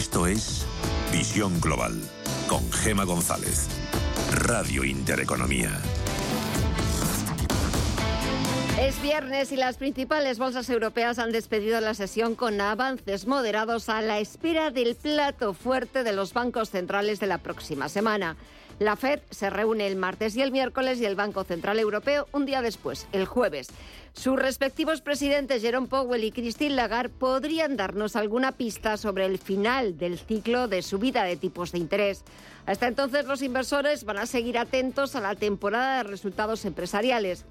Esto es Visión Global con Gema González. Radio Intereconomía. Es viernes y las principales bolsas europeas han despedido la sesión con avances moderados a la espera del plato fuerte de los bancos centrales de la próxima semana. La Fed se reúne el martes y el miércoles y el Banco Central Europeo un día después, el jueves. Sus respectivos presidentes Jerome Powell y Christine Lagarde podrían darnos alguna pista sobre el final del ciclo de subida de tipos de interés. Hasta entonces los inversores van a seguir atentos a la temporada de resultados empresariales.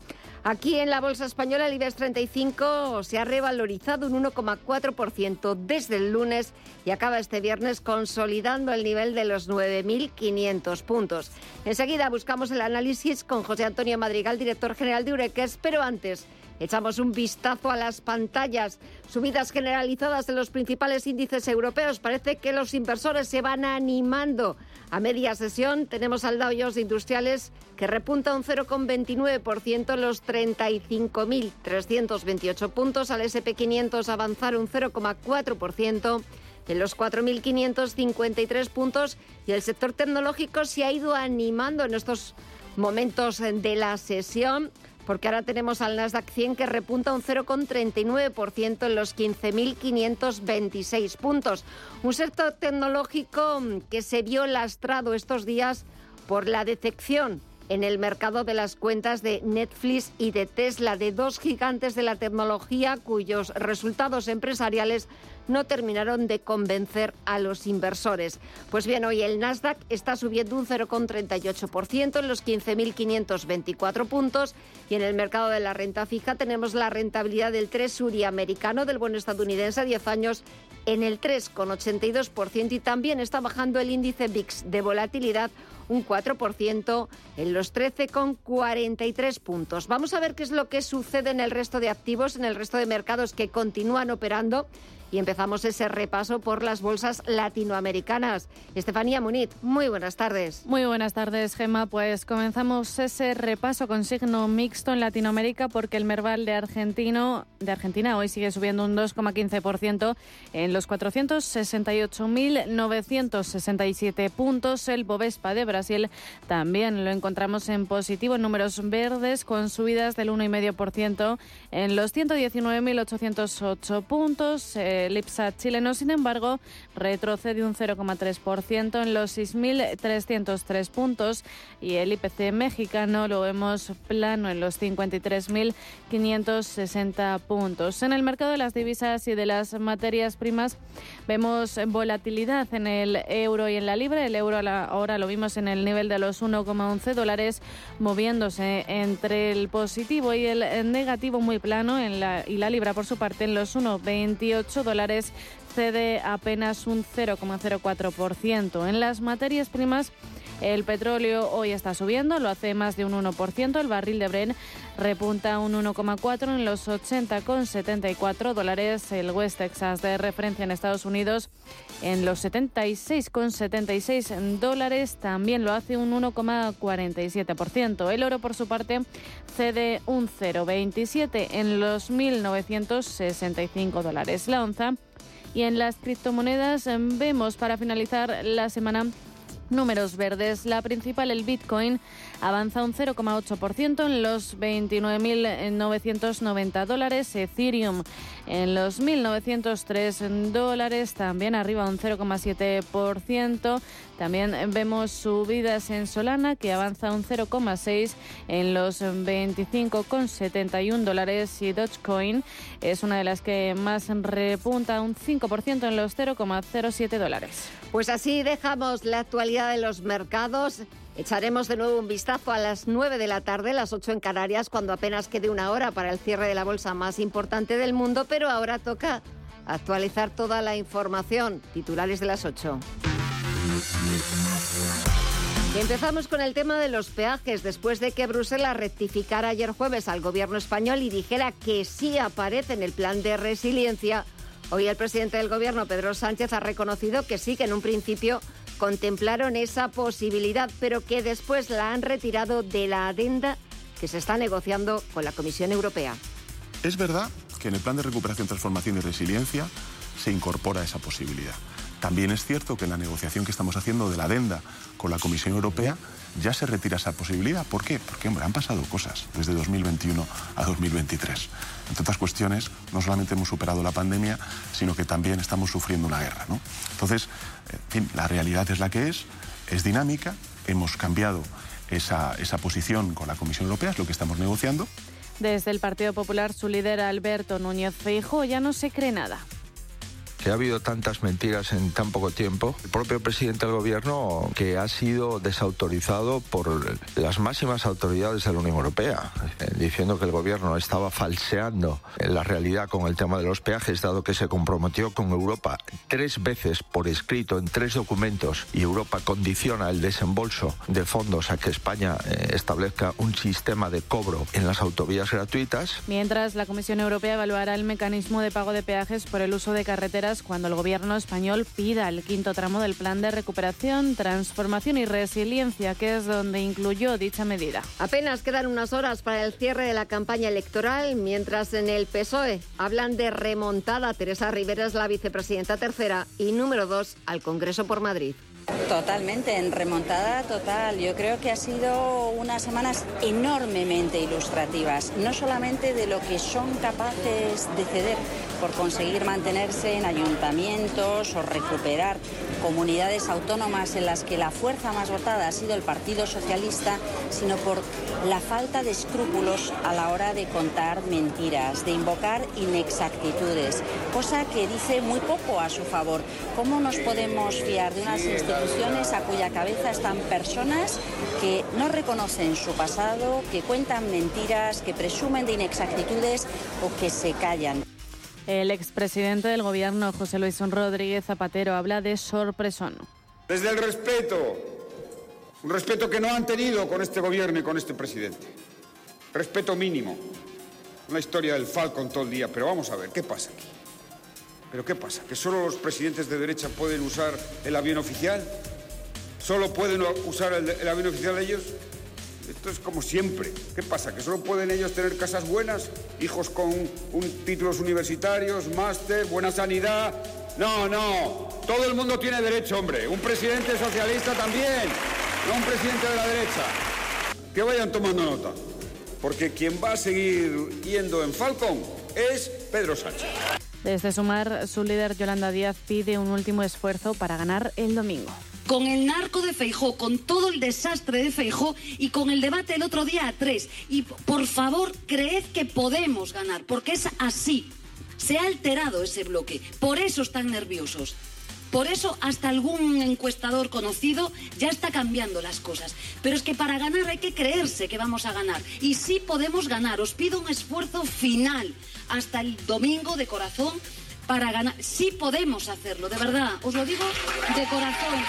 Aquí en la bolsa española el IBEX 35 se ha revalorizado un 1,4% desde el lunes y acaba este viernes consolidando el nivel de los 9.500 puntos. Enseguida buscamos el análisis con José Antonio Madrigal, director general de Ureques, pero antes Echamos un vistazo a las pantallas. Subidas generalizadas de los principales índices europeos. Parece que los inversores se van animando. A media sesión tenemos al Dow Jones Industriales que repunta un 0,29% en los 35.328 puntos. Al SP500 avanzar un 0,4% en los 4.553 puntos y el sector tecnológico se ha ido animando en estos momentos de la sesión porque ahora tenemos al Nasdaq 100 que repunta un 0,39% en los 15.526 puntos. Un sector tecnológico que se vio lastrado estos días por la decepción en el mercado de las cuentas de Netflix y de Tesla, de dos gigantes de la tecnología cuyos resultados empresariales no terminaron de convencer a los inversores. Pues bien, hoy el Nasdaq está subiendo un 0,38% en los 15.524 puntos y en el mercado de la renta fija tenemos la rentabilidad del Treasury americano del bono estadounidense a 10 años en el 3,82% y también está bajando el índice VIX de volatilidad un 4% en los 13,43 puntos. Vamos a ver qué es lo que sucede en el resto de activos, en el resto de mercados que continúan operando y empezamos ese repaso por las bolsas latinoamericanas. Estefanía Munit, muy buenas tardes. Muy buenas tardes, Gema. Pues comenzamos ese repaso con signo mixto en Latinoamérica porque el Merval de, Argentino, de Argentina hoy sigue subiendo un 2,15% en los 468.967 puntos. El Bovespa de Brasil también lo encontramos en positivo en números verdes con subidas del 1,5% en los 119.808 puntos. El IPSA chileno, sin embargo, retrocede un 0,3% en los 6.303 puntos y el IPC mexicano lo vemos plano en los 53.560 puntos. En el mercado de las divisas y de las materias primas vemos volatilidad en el euro y en la libra. El euro ahora lo vimos en el nivel de los 1,11 dólares, moviéndose entre el positivo y el negativo muy plano en la, y la libra por su parte en los 1,28 dólares cede apenas un 0,04%. En las materias primas, el petróleo hoy está subiendo, lo hace más de un 1%. El barril de Bren repunta un 1,4 en los 80,74 dólares. El West Texas de referencia en Estados Unidos en los 76,76 dólares también lo hace un 1,47%. El oro por su parte cede un 0,27 en los 1.965 dólares la onza. Y en las criptomonedas vemos para finalizar la semana números verdes. La principal, el Bitcoin, avanza un 0,8% en los 29.990 dólares. Ethereum en los 1.903 dólares, también arriba un 0,7%. También vemos subidas en Solana, que avanza un 0,6 en los 25,71 dólares. Y Dogecoin es una de las que más repunta, un 5% en los 0,07 dólares. Pues así dejamos la actualidad de los mercados. Echaremos de nuevo un vistazo a las 9 de la tarde, las 8 en Canarias, cuando apenas quede una hora para el cierre de la bolsa más importante del mundo, pero ahora toca actualizar toda la información. Titulares de las 8. Y empezamos con el tema de los peajes, después de que Bruselas rectificara ayer jueves al gobierno español y dijera que sí aparece en el plan de resiliencia. Hoy el presidente del gobierno, Pedro Sánchez, ha reconocido que sí, que en un principio contemplaron esa posibilidad, pero que después la han retirado de la adenda que se está negociando con la Comisión Europea. Es verdad que en el Plan de Recuperación, Transformación y Resiliencia se incorpora esa posibilidad. También es cierto que en la negociación que estamos haciendo de la adenda con la Comisión Europea ya se retira esa posibilidad. ¿Por qué? Porque, hombre, han pasado cosas desde 2021 a 2023. Entre otras cuestiones, no solamente hemos superado la pandemia, sino que también estamos sufriendo una guerra. ¿no? Entonces, en fin, la realidad es la que es, es dinámica, hemos cambiado esa, esa posición con la Comisión Europea, es lo que estamos negociando. Desde el Partido Popular, su líder Alberto Núñez Feijóo ya no se cree nada que ha habido tantas mentiras en tan poco tiempo. El propio presidente del gobierno que ha sido desautorizado por las máximas autoridades de la Unión Europea, eh, diciendo que el gobierno estaba falseando la realidad con el tema de los peajes, dado que se comprometió con Europa tres veces por escrito en tres documentos y Europa condiciona el desembolso de fondos a que España eh, establezca un sistema de cobro en las autovías gratuitas. Mientras la Comisión Europea evaluará el mecanismo de pago de peajes por el uso de carreteras cuando el gobierno español pida el quinto tramo del plan de recuperación, transformación y resiliencia, que es donde incluyó dicha medida. Apenas quedan unas horas para el cierre de la campaña electoral, mientras en el PSOE hablan de remontada. Teresa Rivera es la vicepresidenta tercera y número dos al Congreso por Madrid. Totalmente, en remontada total. Yo creo que ha sido unas semanas enormemente ilustrativas, no solamente de lo que son capaces de ceder por conseguir mantenerse en ayuntamientos o recuperar comunidades autónomas en las que la fuerza más votada ha sido el Partido Socialista, sino por la falta de escrúpulos a la hora de contar mentiras, de invocar inexactitudes, cosa que dice muy poco a su favor. ¿Cómo nos podemos fiar de unas instituciones a cuya cabeza están personas que no reconocen su pasado, que cuentan mentiras, que presumen de inexactitudes o que se callan? El expresidente del gobierno, José Luis Rodríguez Zapatero, habla de sorpresón. Desde el respeto, un respeto que no han tenido con este gobierno y con este presidente. Respeto mínimo. Una historia del Falcon todo el día, pero vamos a ver, ¿qué pasa aquí? ¿Pero qué pasa? ¿Que solo los presidentes de derecha pueden usar el avión oficial? ¿Solo pueden usar el, avión oficial ellos? Esto es como siempre. ¿Qué pasa? ¿Que solo pueden ellos tener casas buenas? ¿Hijos con títulos universitarios, máster, buena sanidad? No, no. Todo el mundo tiene derecho, hombre. Un presidente socialista también. No un presidente de la derecha. Que vayan tomando nota. Porque quien va a seguir yendo en Falcon es Pedro Sánchez. Desde Sumar, su líder Yolanda Díaz pide un último esfuerzo para ganar el domingo con el narco de Feijó, con todo el desastre de Feijó y con el debate el otro día a tres. Y por favor, creed que podemos ganar, porque es así. Se ha alterado ese bloque, por eso están nerviosos. Por eso hasta algún encuestador conocido ya está cambiando las cosas. Pero es que para ganar hay que creerse que vamos a ganar. Y sí podemos ganar. Os pido un esfuerzo final hasta el domingo de corazón para ganar. Sí podemos hacerlo, de verdad. Os lo digo de corazón.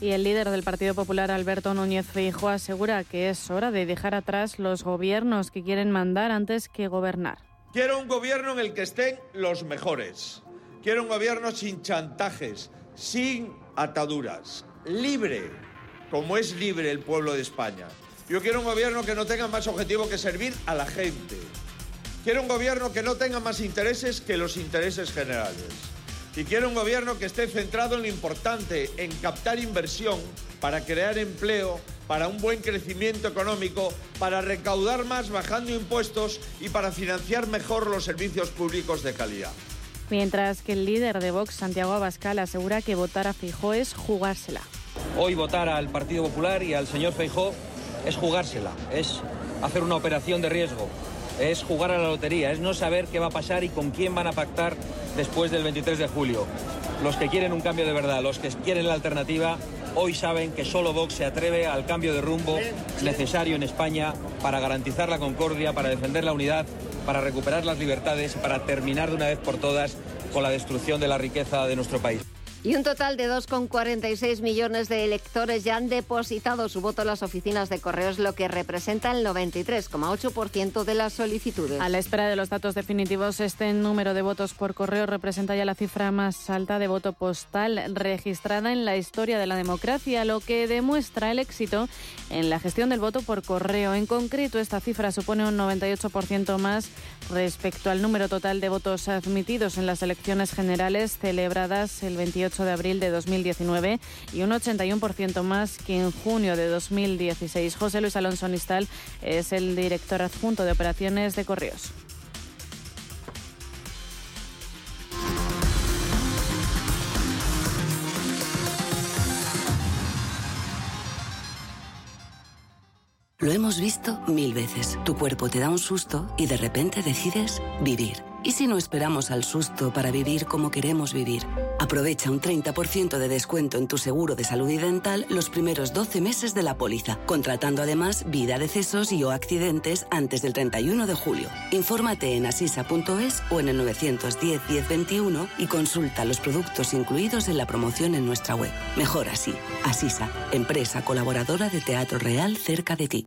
Y el líder del Partido Popular, Alberto Núñez Feijóo, asegura que es hora de dejar atrás los gobiernos que quieren mandar antes que gobernar. Quiero un gobierno en el que estén los mejores. Quiero un gobierno sin chantajes, sin ataduras, libre, como es libre el pueblo de España. Yo quiero un gobierno que no tenga más objetivo que servir a la gente. Quiero un gobierno que no tenga más intereses que los intereses generales. Y quiero un gobierno que esté centrado en lo importante, en captar inversión para crear empleo, para un buen crecimiento económico, para recaudar más bajando impuestos y para financiar mejor los servicios públicos de calidad. Mientras que el líder de Vox, Santiago Abascal, asegura que votar a Fijó es jugársela. Hoy votar al Partido Popular y al señor Feijó es jugársela, es hacer una operación de riesgo, es jugar a la lotería, es no saber qué va a pasar y con quién van a pactar después del 23 de julio. Los que quieren un cambio de verdad, los que quieren la alternativa, hoy saben que solo Vox se atreve al cambio de rumbo necesario en España para garantizar la concordia, para defender la unidad, para recuperar las libertades, para terminar de una vez por todas con la destrucción de la riqueza de nuestro país. Y un total de 2,46 millones de electores ya han depositado su voto en las oficinas de correos, lo que representa el 93,8% de las solicitudes. A la espera de los datos definitivos, este número de votos por correo representa ya la cifra más alta de voto postal registrada en la historia de la democracia, lo que demuestra el éxito en la gestión del voto por correo. En concreto, esta cifra supone un 98% más respecto al número total de votos admitidos en las elecciones generales celebradas el 28 28 de abril de 2019 y un 81% más que en junio de 2016. José Luis Alonso Nistal es el director adjunto de operaciones de Correos. Lo hemos visto mil veces. Tu cuerpo te da un susto y de repente decides vivir. ¿Y si no esperamos al susto para vivir como queremos vivir? Aprovecha un 30% de descuento en tu seguro de salud y dental los primeros 12 meses de la póliza, contratando además vida, decesos y o accidentes antes del 31 de julio. Infórmate en asisa.es o en el 910 1021 y consulta los productos incluidos en la promoción en nuestra web. Mejor así. Asisa, empresa colaboradora de Teatro Real cerca de ti.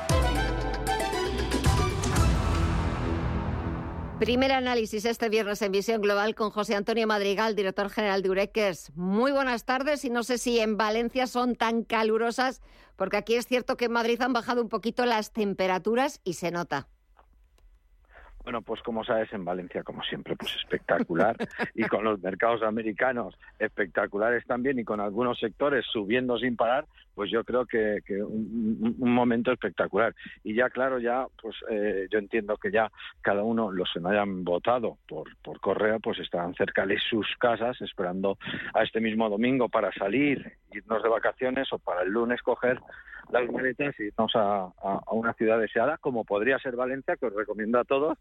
Primer análisis este viernes en Visión Global con José Antonio Madrigal, director general de Ureques. Muy buenas tardes y no sé si en Valencia son tan calurosas, porque aquí es cierto que en Madrid han bajado un poquito las temperaturas y se nota. Bueno, pues como sabes, en Valencia, como siempre, pues espectacular. y con los mercados americanos espectaculares también y con algunos sectores subiendo sin parar, pues yo creo que, un, momento espectacular. Y ya, claro, ya, pues eh, yo entiendo que ya cada uno, los que no hayan votado por, por correo, pues estarán cerca de sus casas esperando a este mismo domingo para salir, irnos de vacaciones o para el lunes coger las maletas y irnos a, una ciudad deseada, como podría ser Valencia, que os recomiendo a todos,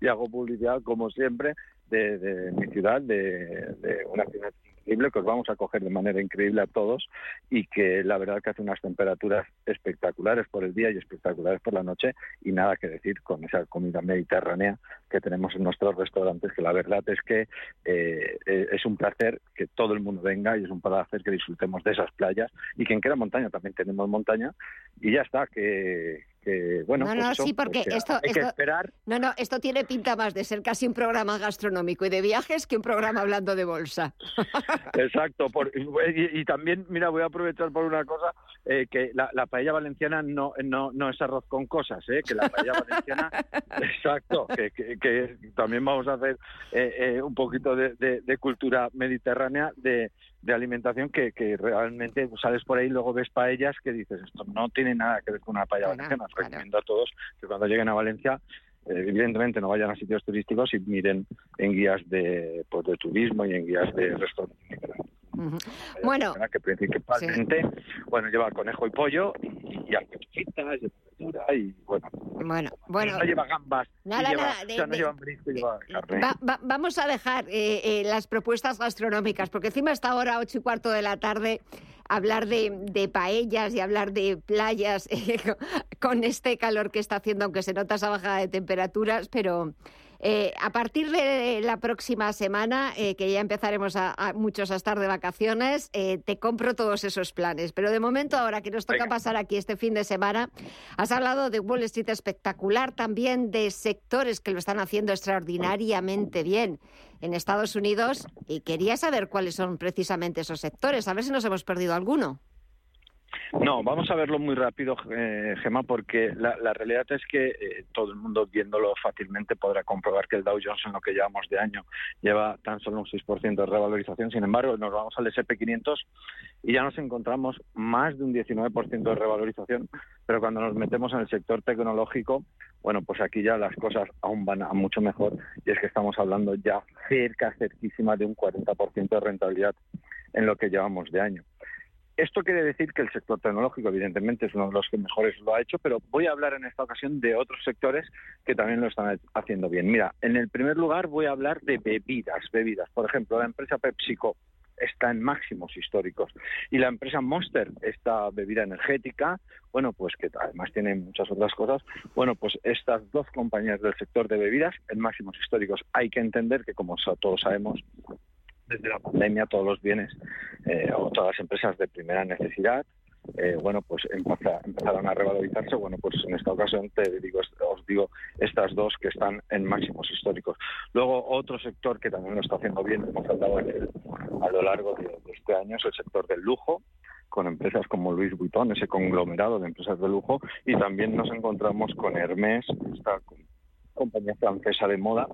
y hago publicidad, como siempre, de, mi ciudad, de, de una ciudad que os vamos a coger de manera increíble a todos y que la verdad que hace unas temperaturas espectaculares por el día y espectaculares por la noche y nada que decir con esa comida mediterránea que tenemos en nuestros restaurantes, que la verdad es que eh, eh, es un placer que todo el mundo venga y es un placer que disfrutemos de esas playas y que en Queda Montaña también tenemos montaña y ya está, que, bueno, no, no, pues sí, porque esto, hay que esperar. No, no, esto tiene pinta más de ser casi un programa gastronómico y de viajes que un programa hablando de bolsa. Exacto, y, también, mira, voy a aprovechar por una cosa, eh, que la, paella valenciana no, no, no es arroz con cosas, eh, que la paella valenciana, exacto, que, que, también vamos a hacer eh, eh, un poquito de, de cultura mediterránea, de de alimentación que, que realmente sales por ahí y luego ves paellas que dices, esto no tiene nada que ver con una paella valenciana. Recomiendo a todos que cuando lleguen a Valencia eh, evidentemente no vayan a sitios turísticos y miren en guías de, pues, de turismo y en guías de Bueno, que principalmente bueno lleva conejo y pollo y, y y verdura y bueno. Bueno, bueno. No lleva gambas. Nada, lleva, nada. no lleva lleva carne. vamos a dejar eh, eh, las propuestas gastronómicas porque encima está ahora ocho y cuarto de la tarde hablar de, de paellas y hablar de playas eh, con este calor que está haciendo, aunque se nota esa bajada de temperaturas, pero eh, a partir de la próxima semana, eh, que ya empezaremos a, muchos a estar de vacaciones, te compro todos esos planes. Pero de momento, ahora que nos toca pasar aquí este fin de semana, has hablado de Wall Street espectacular, también de sectores que lo están haciendo extraordinariamente bien en Estados Unidos y quería saber cuáles son precisamente esos sectores, a ver si nos hemos perdido alguno. No, vamos a verlo muy rápido, eh, Gemma, porque la, realidad es que eh, todo el mundo viéndolo fácilmente podrá comprobar que el Dow Jones en lo que llevamos de año lleva tan solo un 6% de revalorización. Sin embargo, nos vamos al S&P 500 y ya nos encontramos más de un 19% de revalorización, pero cuando nos metemos en el sector tecnológico, bueno, pues aquí ya las cosas aún van a mucho mejor y es que estamos hablando ya cerca, cerquísima de un 40% de rentabilidad en lo que llevamos de año. Esto quiere decir que el sector tecnológico, evidentemente, es uno de los que mejores lo ha hecho, pero voy a hablar en esta ocasión de otros sectores que también lo están haciendo bien. Mira, en el primer lugar voy a hablar de bebidas, bebidas. Por ejemplo, la empresa PepsiCo está en máximos históricos y la empresa Monster, esta bebida energética, bueno, pues que además tiene muchas otras cosas, bueno, pues estas dos compañías del sector de bebidas en máximos históricos. Hay que entender que, como todos sabemos, desde la pandemia todos los bienes eh, o todas las empresas de primera necesidad eh, bueno, pues empezaron a revalorizarse. Bueno, pues en esta ocasión te digo, os digo estas dos que están en máximos históricos. Luego, otro sector que también lo está haciendo bien, hemos hablado a lo largo de, este año, es el sector del lujo con empresas como Louis Vuitton, ese conglomerado de empresas de lujo, y también nos encontramos con Hermès, esta compañía francesa de moda,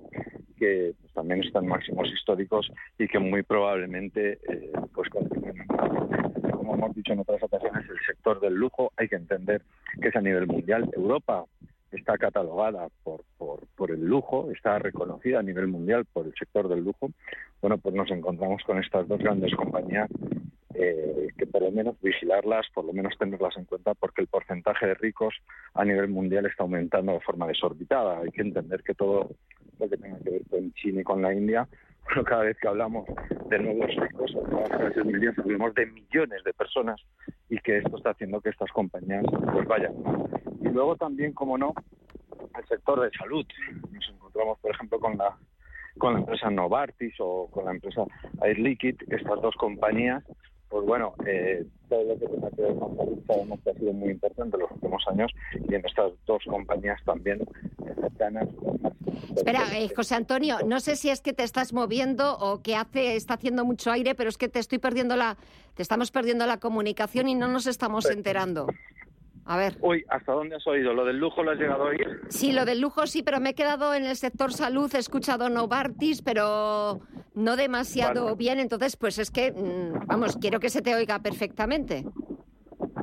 que pues, también están máximos históricos y que muy probablemente eh, pues. Como hemos dicho en otras ocasiones, el sector del lujo hay que entender que es a nivel mundial. Europa está catalogada por, por, por, el lujo, está reconocida a nivel mundial por el sector del lujo, bueno, pues nos encontramos con estas dos grandes compañías eh, que por lo menos vigilarlas, por lo menos tenerlas en cuenta, porque el porcentaje de ricos a nivel mundial está aumentando de forma desorbitada. Hay que entender que todo lo que tenga que ver con China y con la India, bueno, cada vez que hablamos de nuevos ricos, hablamos de millones de personas y que esto está haciendo que estas compañías pues vayan. Y luego también, como no, el sector de salud. Nos encontramos, por ejemplo, con la con la empresa Novartis o con la empresa Air Liquid, estas dos compañías pues bueno, eh, todo lo que tenga que ver con salud sabemos que ha sido muy importante en los últimos años y en estas dos compañías también cercanas. Espera, eh, José Antonio, no sé si es que te estás moviendo o que hace está haciendo mucho aire, pero es que te estoy perdiendo la, te estamos perdiendo la comunicación y no nos estamos enterando. A ver. Uy, ¿hasta dónde has oído? ¿Lo del lujo lo has llegado a oír? Sí, lo del lujo sí, pero me he quedado en el sector salud, he escuchado Novartis, pero no demasiado bien, entonces pues es que, mm, vamos, quiero que se te oiga perfectamente.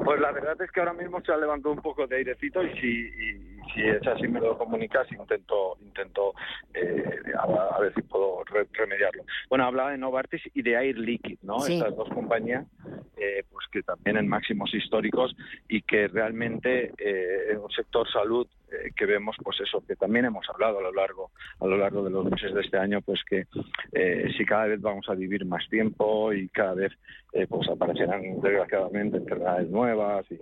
Pues la verdad es que ahora mismo se ha levantado un poco de airecito y si, si es así me lo comunicas intento intento eh, a, ver si puedo remediarlo. Bueno, hablaba de Novartis y de Air Liquid, ¿no? Estas dos compañías eh, pues que también en máximos históricos y que realmente eh, en un sector salud eh, que vemos pues eso que también hemos hablado a lo largo a lo largo de los meses de este año pues que eh, si cada vez vamos a vivir más tiempo y cada vez eh, pues aparecerán desgraciadamente enfermedades nuevas y,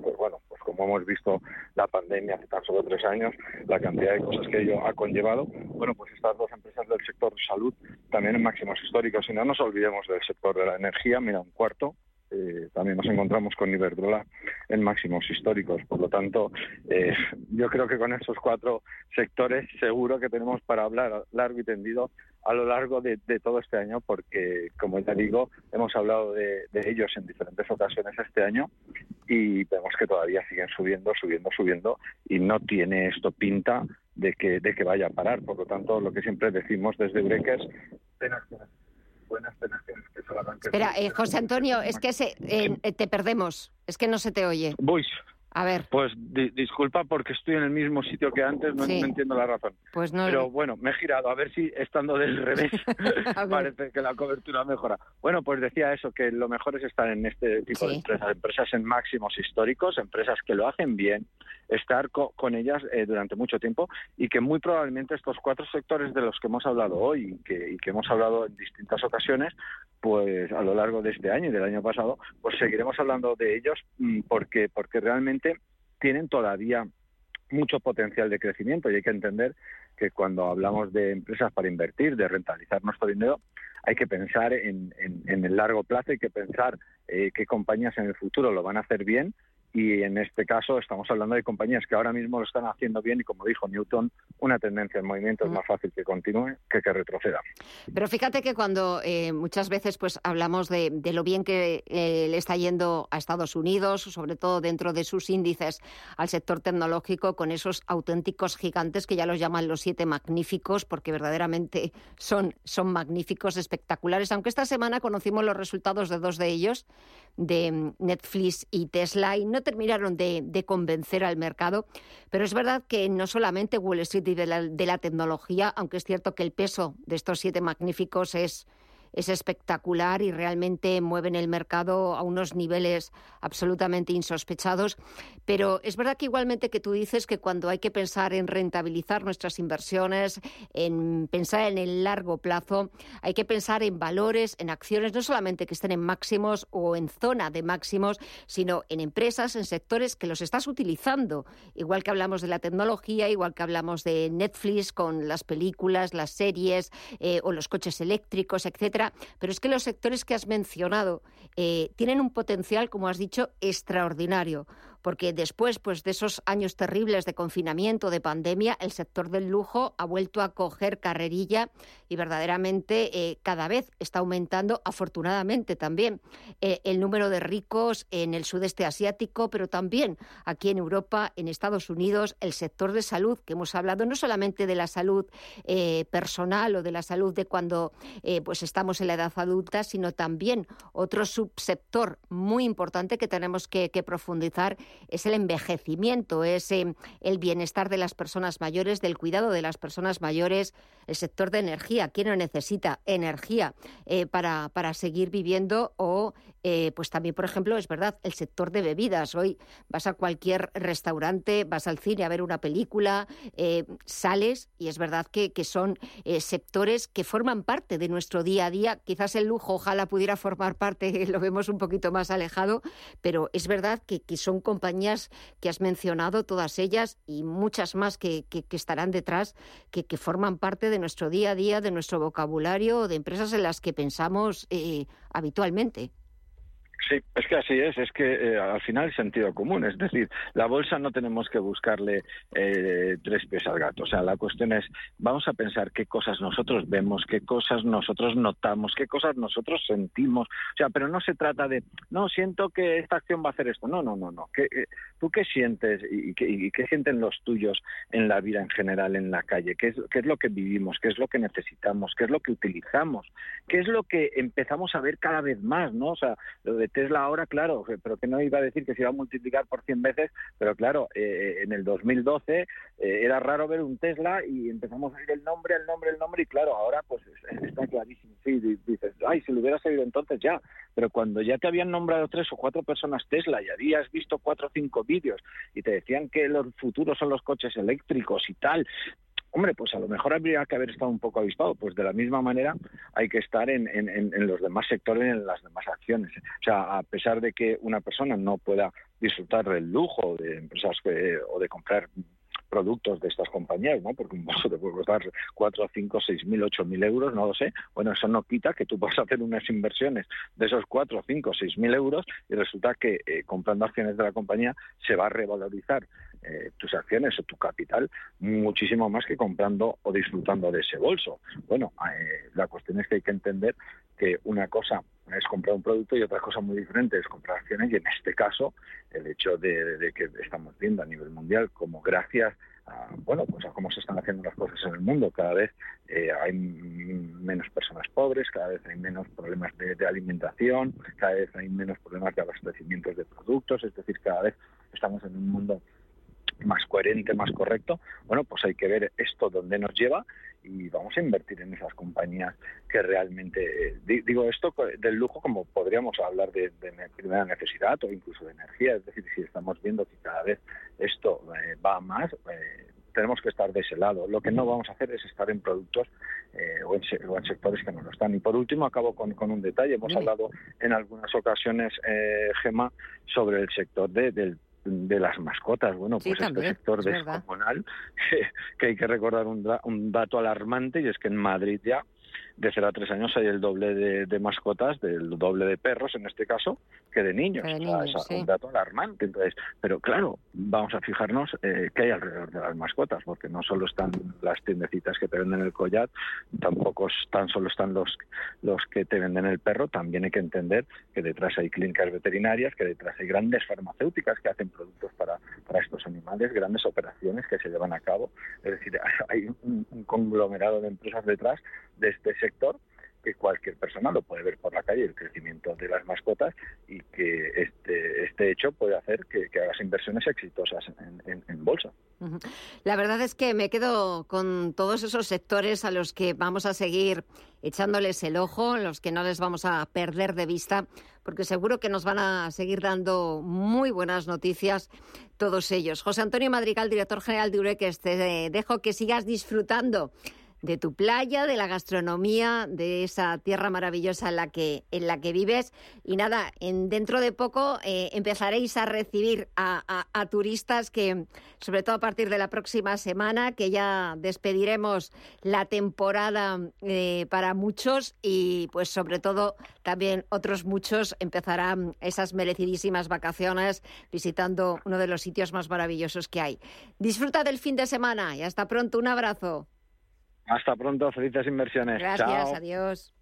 pues bueno pues como hemos visto la pandemia hace tan solo tres años la cantidad de cosas que ello ha conllevado. Bueno pues estas dos empresas del sector salud también en máximos históricos. Y no nos olvidemos del sector de la energía mira un cuarto eh, también nos encontramos con Iberdrola en máximos históricos. Por lo tanto, eh, yo creo que con esos cuatro sectores seguro que tenemos para hablar largo y tendido a lo largo de, todo este año, porque, como ya digo, hemos hablado de, ellos en diferentes ocasiones este año y vemos que todavía siguen subiendo, subiendo, subiendo y no tiene esto pinta de que, de que vaya a parar. Por lo tanto, lo que siempre decimos desde Breakers, buenas Espera, eh, José Antonio, es que se, eh, te perdemos, es que no se te oye. Voy. A ver. Pues disculpa porque estoy en el mismo sitio que antes, no, entiendo la razón. Pues no. Pero bueno, me he girado, a ver si estando del revés parece que la cobertura mejora. Bueno, pues decía eso, que lo mejor es estar en este tipo de empresas, empresas en máximos históricos, empresas que lo hacen bien, estar con ellas eh, durante mucho tiempo y que muy probablemente estos cuatro sectores de los que hemos hablado hoy y que, y que hemos hablado en distintas ocasiones, pues a lo largo de este año y del año pasado, pues seguiremos hablando de ellos mm, porque, porque realmente tienen todavía mucho potencial de crecimiento y hay que entender que cuando hablamos de empresas para invertir, de rentabilizar nuestro dinero, hay que pensar en, en, el largo plazo, hay que pensar eh, qué compañías en el futuro lo van a hacer bien y en este caso estamos hablando de compañías que ahora mismo lo están haciendo bien y como dijo Newton, una tendencia en movimiento es más fácil que continúe que que retroceda. Pero fíjate que cuando eh, muchas veces pues hablamos de, lo bien que eh, le está yendo a Estados Unidos, sobre todo dentro de sus índices al sector tecnológico, con esos auténticos gigantes que ya los llaman los siete magníficos, porque verdaderamente son, son magníficos, espectaculares, aunque esta semana conocimos los resultados de dos de ellos, de mm, Netflix y Tesla, y no terminaron de, convencer al mercado, pero es verdad que no solamente Wall Street y de la tecnología, aunque es cierto que el peso de estos siete magníficos es es espectacular y realmente mueven el mercado a unos niveles absolutamente insospechados. Pero es verdad que igualmente que tú dices que cuando hay que pensar en rentabilizar nuestras inversiones, en pensar en el largo plazo, hay que pensar en valores, en acciones, no solamente que estén en máximos o en zona de máximos, sino en empresas, en sectores que los estás utilizando. Igual que hablamos de la tecnología, igual que hablamos de Netflix con las películas, las series eh, o los coches eléctricos, etcétera Pero es que los sectores que has mencionado eh, tienen un potencial, como has dicho, extraordinario porque después pues, de esos años terribles de confinamiento, de pandemia, el sector del lujo ha vuelto a coger carrerilla y verdaderamente eh, cada vez está aumentando, afortunadamente también, eh, el número de ricos en el sudeste asiático, pero también aquí en Europa, en Estados Unidos, el sector de salud, que hemos hablado no solamente de la salud eh, personal o de la salud de cuando pues estamos en la edad adulta, sino también otro subsector muy importante que tenemos que profundizar es el envejecimiento, es eh, el bienestar de las personas mayores, del cuidado de las personas mayores, el sector de energía. ¿Quién no necesita energía eh, para, para, seguir viviendo? O, eh, pues también, por ejemplo, es verdad, el sector de bebidas. Hoy vas a cualquier restaurante, vas al cine a ver una película, sales y es verdad que, que son sectores que forman parte de nuestro día a día. Quizás el lujo, ojalá pudiera formar parte, lo vemos un poquito más alejado, pero es verdad que, que son compañías que has mencionado, todas ellas y muchas más que, estarán detrás, que, forman parte de nuestro día a día, de nuestro vocabulario, de empresas en las que pensamos eh, habitualmente. Sí, es que así es, es que eh, al final sentido común, es decir, la bolsa no tenemos que buscarle eh, tres pies al gato, o sea, la cuestión es, vamos a pensar qué cosas nosotros vemos, qué cosas nosotros notamos, qué cosas nosotros sentimos, o sea, pero no se trata de, no, siento que esta acción va a hacer esto, no, no, no, no, ¿Qué, ¿tú qué sientes y, qué, sienten los tuyos en la vida en general, en la calle? ¿Qué es, ¿Qué es lo que vivimos? ¿Qué es lo que necesitamos? ¿Qué es lo que utilizamos? ¿Qué es lo que empezamos a ver cada vez más, no? O sea, lo de Tesla ahora, claro, pero que no iba a decir que se iba a multiplicar por 100 veces, pero claro, eh, en el 2012 eh, era raro ver un Tesla y empezamos a oír el nombre, el nombre, el nombre, y claro, ahora pues está clarísimo. Sí, dices, ay, si lo hubieras oído entonces ya, pero cuando ya te habían nombrado tres o cuatro personas Tesla y habías visto cuatro o cinco vídeos y te decían que los futuros son los coches eléctricos y tal, Hombre, pues a lo mejor habría que haber estado un poco avispado. Pues de la misma manera hay que estar en, los demás sectores, en las demás acciones. O sea, a pesar de que una persona no pueda disfrutar del lujo de empresas o de comprar productos de estas compañías, ¿no? Porque un bolso te puede costar 4, 5, 6 mil, 8 mil euros, no lo sé. Bueno, eso no quita que tú puedas hacer unas inversiones de esos 4, 5, 6 mil euros y resulta que eh, comprando acciones de la compañía se va a revalorizar eh, tus acciones o tu capital muchísimo más que comprando o disfrutando de ese bolso. Bueno, eh, la cuestión es que hay que entender que una cosa es comprar un producto y otra cosa muy diferente es comprar acciones y en este caso el hecho de, que estamos viendo a nivel mundial como gracias a, bueno pues a cómo se están haciendo las cosas en el mundo cada vez eh, hay menos personas pobres cada vez hay menos problemas de, de, alimentación cada vez hay menos problemas de abastecimiento de productos es decir cada vez estamos en un mundo más coherente, más correcto, bueno, pues hay que ver esto dónde nos lleva y vamos a invertir en esas compañías que realmente, eh, digo esto del lujo como podríamos hablar de, primera necesidad o incluso de energía, es decir, si estamos viendo que cada vez esto eh, va más, eh, tenemos que estar de ese lado. Lo que no vamos a hacer es estar en productos o, en, sectores que no lo están. Y por último, acabo con, un detalle. Hemos hablado en algunas ocasiones, Gema, sobre el sector de, del de las mascotas. Bueno, pues este sector descomunal, que, hay que recordar un, un dato alarmante y es que en Madrid ya de 0 a 3 años hay el doble de, mascotas, del doble de perros en este caso, que de niños. es un dato alarmante. Entonces, pero claro, vamos a fijarnos eh, qué hay alrededor de las mascotas, porque no solo están las tiendecitas que te venden el collar, tampoco tan solo están los, los que te venden el perro, también hay que entender que detrás hay clínicas veterinarias, que detrás hay grandes farmacéuticas que hacen productos para, para estos animales, grandes operaciones que se llevan a cabo. Es decir, hay un, un conglomerado de empresas detrás de este sector que cualquier persona lo puede ver por la calle, el crecimiento de las mascotas y que este, este hecho puede hacer que, hagas inversiones exitosas en, bolsa. La verdad es que me quedo con todos esos sectores a los que vamos a seguir echándoles el ojo, los que no les vamos a perder de vista, porque seguro que nos van a seguir dando muy buenas noticias todos ellos. José Antonio Madrigal, director general de Ureques, te dejo que sigas disfrutando de tu playa, de la gastronomía, de esa tierra maravillosa en la que, vives. Y nada, en, dentro de poco eh, empezaréis a recibir a, turistas que, sobre todo a partir de la próxima semana, que ya despediremos la temporada eh, para muchos y pues sobre todo también otros muchos empezarán esas merecidísimas vacaciones visitando uno de los sitios más maravillosos que hay. Disfruta del fin de semana y hasta pronto. Un abrazo. Hasta pronto, felices inversiones. Gracias, adiós.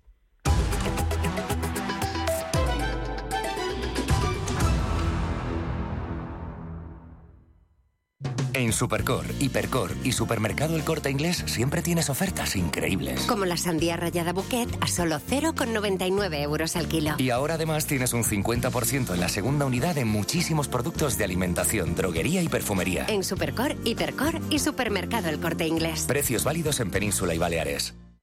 En Supercor, Hipercor y Supermercado El Corte Inglés siempre tienes ofertas increíbles. Como la sandía rallada Bouquet a solo 0,99 euros al kilo. Y ahora además tienes un 50% en la segunda unidad en muchísimos productos de alimentación, droguería y perfumería. En Supercor, Hipercor y Supermercado El Corte Inglés. Precios válidos en Península y Baleares.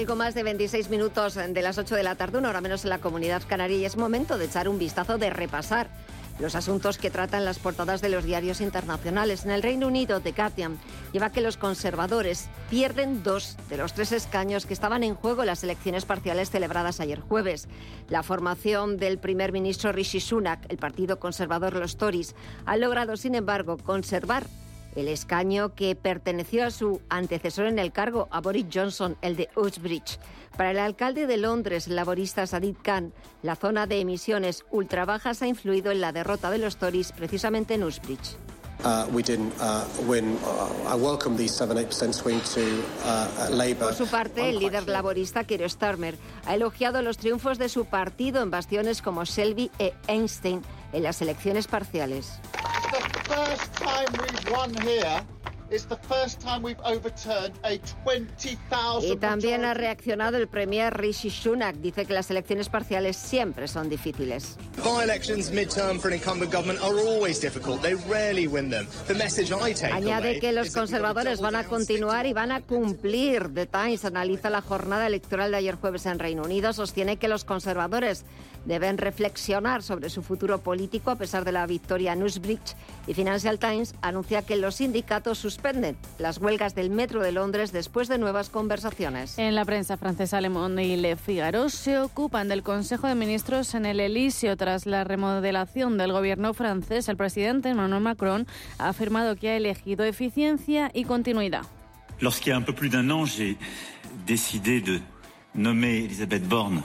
Algo más de 26 minutos de las 8 de la tarde, una hora menos en la comunidad canaria, y es momento de echar un vistazo, de repasar los asuntos que tratan las portadas de los diarios internacionales. En el Reino Unido, The Guardian lleva que los conservadores pierden dos de los tres escaños que estaban en juego en las elecciones parciales celebradas ayer jueves. La formación del primer ministro Rishi Sunak, el partido conservador Los Tories, ha logrado, sin embargo, conservar el escaño que perteneció a su antecesor en el cargo, a Boris Johnson, el de Uxbridge. Para el alcalde de Londres, laborista Sadid Khan, la zona de emisiones ultra bajas ha influido en la derrota de los Tories precisamente en Uxbridge. Por su parte, el líder laborista Keir Starmer ha elogiado los triunfos de su partido en bastiones como Selby e Einstein en las elecciones parciales. first time we've won here. Y también ha reaccionado el premier Rishi Sunak. Dice que las elecciones parciales siempre son difíciles. Añade que los conservadores van a continuar y van a cumplir. The Times analiza la jornada electoral de ayer jueves en Reino Unido. Sostiene que los conservadores deben reflexionar sobre su futuro político a pesar de la victoria en Newsbridge y Financial Times anuncia que los sindicatos suspenden las huelgas del metro de Londres después de nuevas conversaciones. En la prensa francesa Le Monde y Le Figaro se ocupan del Consejo de Ministros en el Elíseo tras la remodelación del gobierno francés. El presidente Emmanuel Macron ha afirmado que ha elegido eficiencia y continuidad. Lorsqu'il y a un peu plus d'un an, j'ai décidé de nommer Elisabeth Borne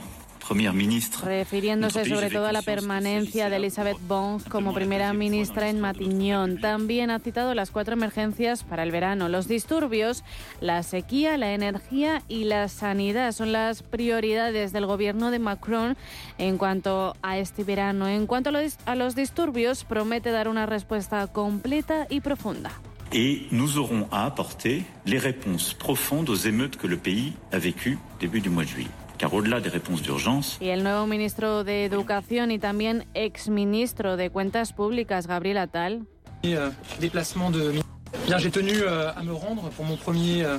Refiriéndose sobre todo a la permanencia de Elizabeth Bond como primera ministra en Matiñón. También ha citado las cuatro emergencias para el verano. Los disturbios, la sequía, la energía y la sanidad son las prioridades del gobierno de Macron en cuanto a este verano. En cuanto a los disturbios, promete dar una respuesta completa y profunda. y nous aurons à apporter les réponses profondes aux émeutes que le pays a vécues début du mois de juillet. Y el nuevo ministro de Educación y también exministro de Cuentas Públicas, Gabriel Atal. Euh, euh.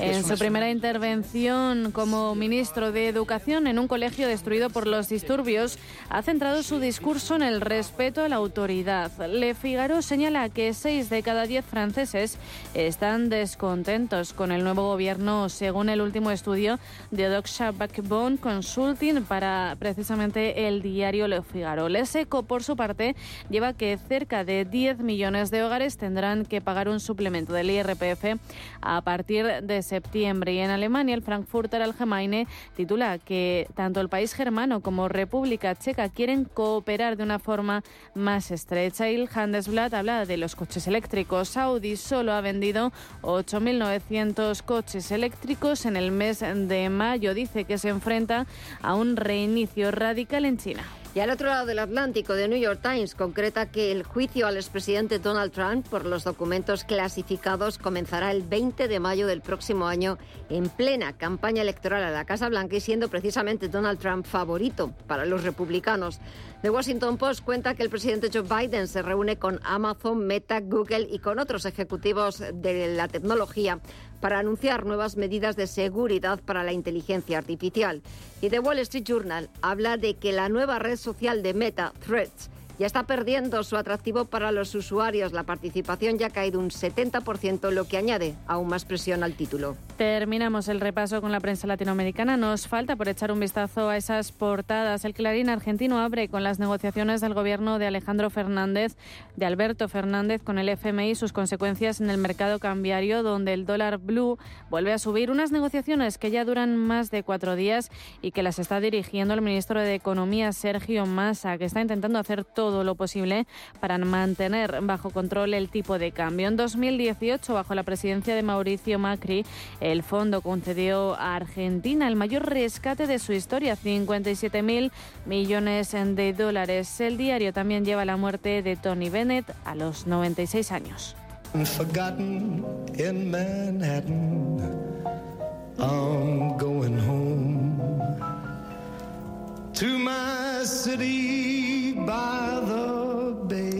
En su primera intervención como ministro de Educación en un colegio destruido por los disturbios, ha centrado su discurso en el respeto a la autoridad. Le Figaro señala que seis de cada diez franceses están descontentos con el nuevo gobierno, según el último estudio de Doxa Backbone Consulting para precisamente el diario Le Figaro. Le Seco, por su parte, lleva que cerca de 10 millones de hogares tendrán que pagar un suplemento del IRPF a partir de septiembre. Y en Alemania, el Frankfurter Allgemeine titula que tanto el país germano como República Checa quieren cooperar de una forma más estrecha. Y el Handelsblatt habla de los coches eléctricos. Audi solo ha vendido 8.900 coches eléctricos en el mes de mayo. Dice que se enfrenta a un reinicio radical en China. Y al otro lado del Atlántico, The New York Times concreta que el juicio al expresidente Donald Trump por los documentos clasificados comenzará el 20 de mayo del próximo año en plena campaña electoral a la Casa Blanca y siendo precisamente Donald Trump favorito para los republicanos. The Washington Post cuenta que el presidente Joe Biden se reúne con Amazon, Meta, Google y con otros ejecutivos de la tecnología para anunciar nuevas medidas de seguridad para la inteligencia artificial. Y The Wall Street Journal habla de que la nueva red social de Meta, Threads, ya está perdiendo su atractivo para los usuarios. La participación ya ha caído un 70%, lo que añade aún más presión al título. Terminamos el repaso con la prensa latinoamericana. Nos falta por echar un vistazo a esas portadas. El Clarín argentino abre con las negociaciones del gobierno de Alejandro Fernández, de Alberto Fernández, con el FMI sus consecuencias en el mercado cambiario, donde el dólar blue vuelve a subir. Unas negociaciones que ya duran más de cuatro días y que las está dirigiendo el ministro de Economía, Sergio Massa, que está intentando hacer todo lo posible para mantener bajo control el tipo de cambio. En 2018, bajo la presidencia de Mauricio Macri, el fondo concedió a Argentina el mayor rescate de su historia, 57.000 millones de dólares. El diario también lleva la muerte de Tony Bennett a los 96 años.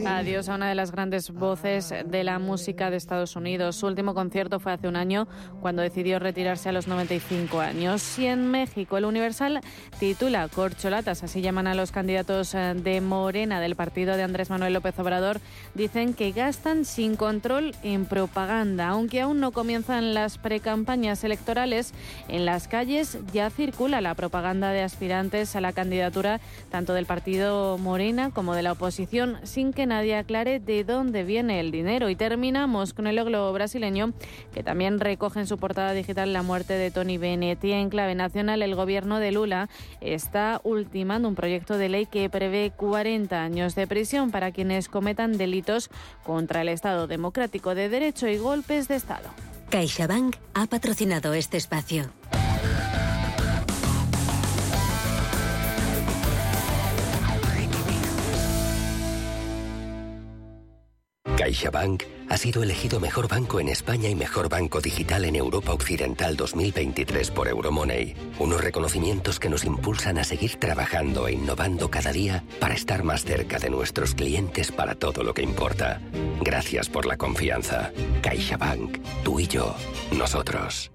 Adiós a una de las grandes voces de la música de Estados Unidos. Su último concierto fue hace un año, cuando decidió retirarse a los 95 años. Y en México, el Universal titula Corcholatas, así llaman a los candidatos eh, de Morena del partido de Andrés Manuel López Obrador. Dicen que gastan sin control en propaganda. Aunque aún no comienzan las precampañas electorales, en las calles ya circula la propaganda de aspirantes a la candidatura tanto del partido Morena como de la oposición, sin que nadie aclare de dónde viene el dinero. Y terminamos con el globo brasileño, que también recoge en su portada digital la muerte de Tony Bennett. Y en clave nacional, el gobierno de Lula está ultimando un proyecto de ley que prevé 40 años de prisión para quienes cometan delitos contra el Estado democrático de derecho y golpes de Estado. CaixaBank ha patrocinado este espacio. CaixaBank ha sido elegido mejor banco en España y mejor banco digital en Europa Occidental 2023 por Euromoney. Unos reconocimientos que nos impulsan a seguir trabajando e innovando cada día para estar más cerca de nuestros clientes para todo lo que importa. Gracias por la confianza. CaixaBank, tú y yo, nosotros.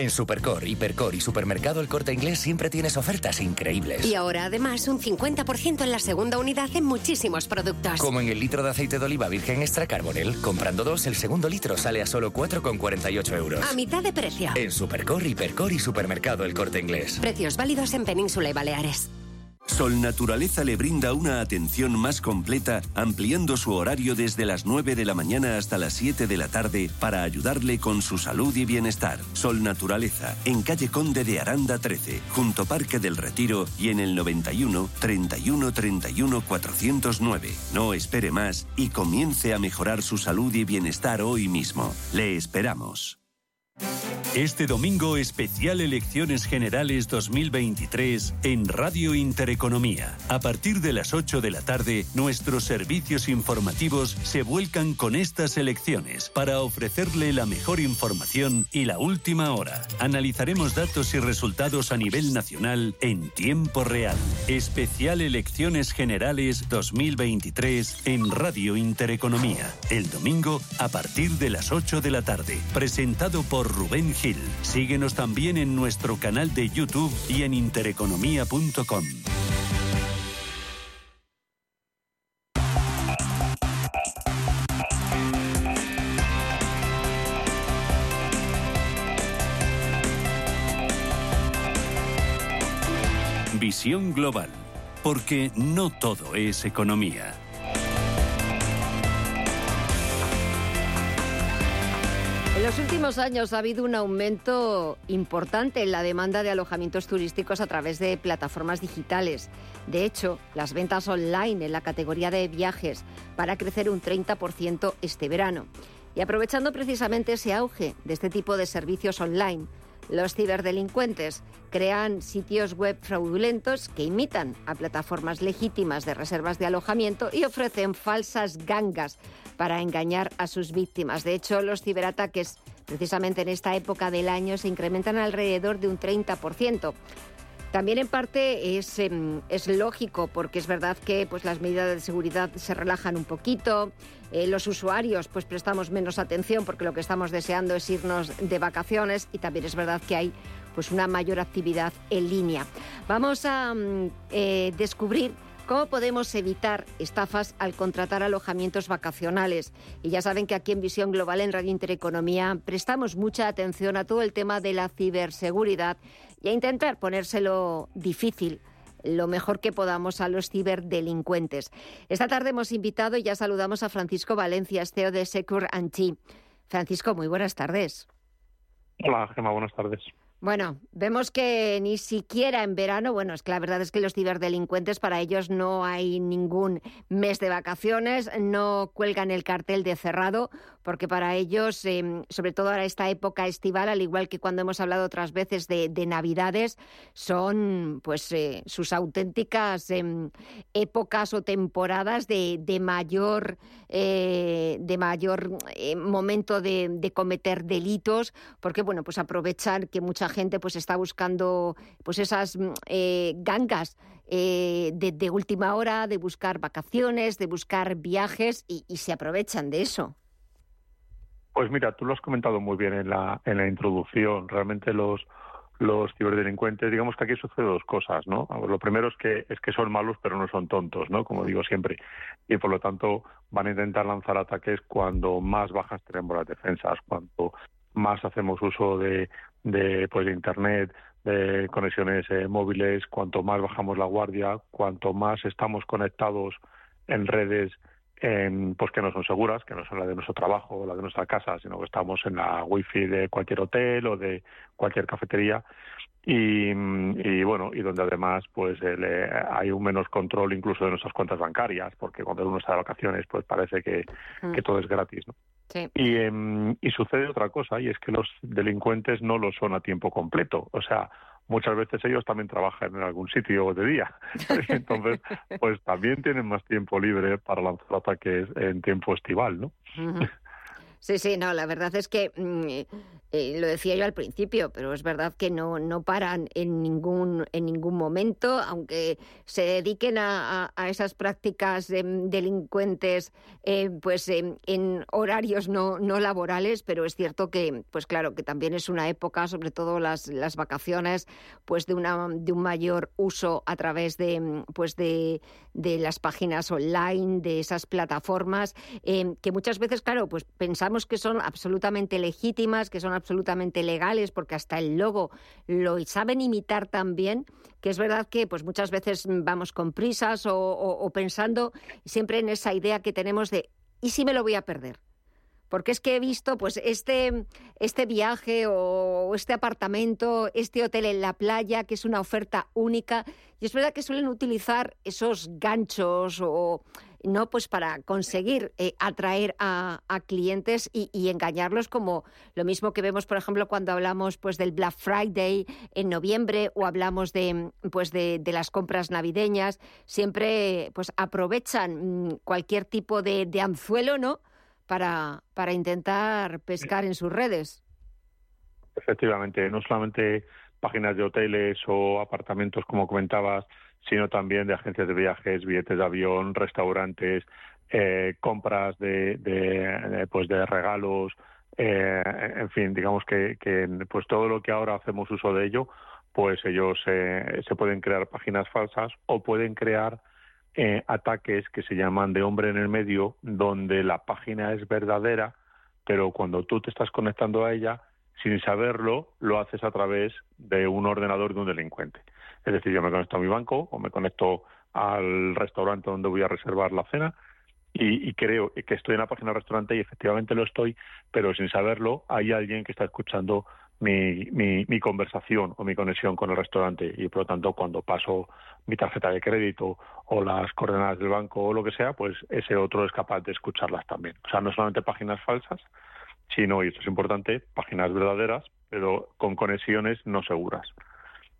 En Supercor, Hipercor y Supermercado El Corte Inglés siempre tienes ofertas increíbles. Y ahora además un 50% en la segunda unidad en muchísimos productos. Como en el litro de aceite de oliva virgen extra carbonel, comprando dos, el segundo litro sale a solo 4,48 euros. A mitad de precio. En Supercor, Hipercor y Supermercado El Corte Inglés. Precios válidos en Península y Baleares. Sol Naturaleza le brinda una atención más completa, ampliando su horario desde las 9 de la mañana hasta las 7 de la tarde para ayudarle con su salud y bienestar. Sol Naturaleza, en calle Conde de Aranda 13, junto Parque del Retiro y en el 91 31 31 409. No espere más y comience a mejorar su salud y bienestar hoy mismo. Le esperamos. Este domingo especial Elecciones Generales 2023 en Radio Intereconomía. A partir de las 8 de la tarde, nuestros servicios informativos se vuelcan con estas elecciones para ofrecerle la mejor información y la última hora. Analizaremos datos y resultados a nivel nacional en tiempo real. Especial Elecciones Generales 2023 en Radio Intereconomía. El domingo a partir de las 8 de la tarde. Presentado por Rubén Gil. Síguenos también en nuestro canal de YouTube y en intereconomía.com. Visión global, porque no todo es economía. En los últimos años ha habido un aumento importante en la demanda de alojamientos turísticos a través de plataformas digitales. De hecho, las ventas online en la categoría de viajes van a crecer un 30% este verano. Y aprovechando precisamente ese auge de este tipo de servicios online, los ciberdelincuentes crean sitios web fraudulentos que imitan a plataformas legítimas de reservas de alojamiento y ofrecen falsas gangas para engañar a sus víctimas. De hecho, los ciberataques precisamente en esta época del año se incrementan alrededor de un 30%. También en parte es, em, es, lógico porque es verdad que pues, las medidas de seguridad se relajan un poquito, eh, los usuarios pues prestamos menos atención porque lo que estamos deseando es irnos de vacaciones y también es verdad que hay pues una mayor actividad en línea. Vamos a mm, eh, descubrir ¿Cómo podemos evitar estafas al contratar alojamientos vacacionales? Y ya saben que aquí en Visión Global, en Radio Intereconomía, prestamos mucha atención a todo el tema de la ciberseguridad y a intentar ponérselo difícil lo mejor que podamos a los ciberdelincuentes. Esta tarde hemos invitado y ya saludamos a Francisco Valencia, CEO de Secure Anti. Francisco, muy buenas tardes. Hola, Gemma, buenas tardes. Bueno, vemos que ni siquiera en verano, bueno, es que la verdad es que los ciberdelincuentes para ellos no hay ningún mes de vacaciones, no cuelgan el cartel de cerrado, porque para ellos, em, sobre todo ahora esta época estival, al igual que cuando hemos hablado otras veces de, Navidades, son pues eh, sus auténticas em, épocas o temporadas de, mayor, eh, de mayor eh, momento de, de cometer delitos, porque bueno, pues aprovechan que mucha gente pues está buscando pues esas mm, gangas de, última hora, de buscar vacaciones, de buscar viajes y, se aprovechan de eso. Pues mira, tú lo has comentado muy bien en la, en la introducción. Realmente los, los ciberdelincuentes, digamos que aquí sucede dos cosas, ¿no? Lo primero es que es que son malos pero no son tontos, ¿no? Como digo siempre. Y por lo tanto van a intentar lanzar ataques cuando más bajas tenemos las defensas, cuando más hacemos uso de, de, pues, de Internet, de conexiones eh, móviles, cuanto más bajamos la guardia, cuanto más estamos conectados en redes pues que no son seguras, que no son la de nuestro trabajo o la de nuestra casa, sino que estamos en la wifi de cualquier hotel o de cualquier cafetería y, bueno y donde además pues eh, hay un menos control incluso de nuestras cuentas bancarias porque cuando uno está de vacaciones pues parece que, mm. que todo es gratis ¿no? Em, y, sucede otra cosa, y es que los delincuentes no lo son a tiempo completo. O sea, muchas veces ellos también trabajan en algún sitio de día. Entonces, pues también tienen más tiempo libre para lanzar ataques en tiempo estival, ¿no? Sí, sí, no, la verdad es que mm, eh, lo decía yo al principio, pero es verdad que no, no paran en ningún, en ningún momento, aunque se dediquen a, esas prácticas delincuentes eh, pues en horarios no, no laborales, pero es cierto que, pues claro, que también es una época, sobre todo las, las vacaciones, pues de, una, de un mayor uso a través de, pues de, de las páginas online, de esas plataformas, eh, que muchas veces, claro, pues pensamos que son absolutamente legítimas, que son absolutamente legales, porque hasta el logo lo saben imitar también, que es verdad que pues muchas veces vamos con prisas o, pensando siempre en esa idea que tenemos de ¿y si me lo voy a perder? porque es que he visto pues este, este viaje o este apartamento, este hotel en la playa, que es una oferta única, y es verdad que suelen utilizar esos ganchos o no pues para conseguir eh, atraer a, clientes y, engañarlos como lo mismo que vemos por ejemplo cuando hablamos pues del Black Friday en noviembre o hablamos de pues de, las compras navideñas siempre pues aprovechan mm, cualquier tipo de, anzuelo no para, para intentar pescar en sus redes. Efectivamente no solamente páginas de hoteles o apartamentos como comentabas sino también de agencias de viajes, billetes de avión, restaurantes, eh, compras de, de, pues de regalos, eh, en fin, digamos que, que, pues todo lo que ahora hacemos uso de ello, pues ellos eh, se pueden crear páginas falsas o pueden crear ataques que se llaman de hombre en el medio, donde la página es verdadera, pero cuando tú te estás conectando a ella, sin saberlo, lo haces a través de un ordenador de un delincuente. Es decir, yo me conecto a mi banco o me conecto al restaurante donde voy a reservar la cena y, creo que estoy en la página del restaurante y efectivamente lo estoy, pero sin saberlo hay alguien que está escuchando mi, mi, conversación o mi conexión con el restaurante y por lo tanto cuando paso mi tarjeta de crédito o las coordenadas del banco o lo que sea, pues ese otro es capaz de escucharlas también. O sea, no solamente páginas falsas, sino, y esto es importante, páginas verdaderas, pero con conexiones no seguras.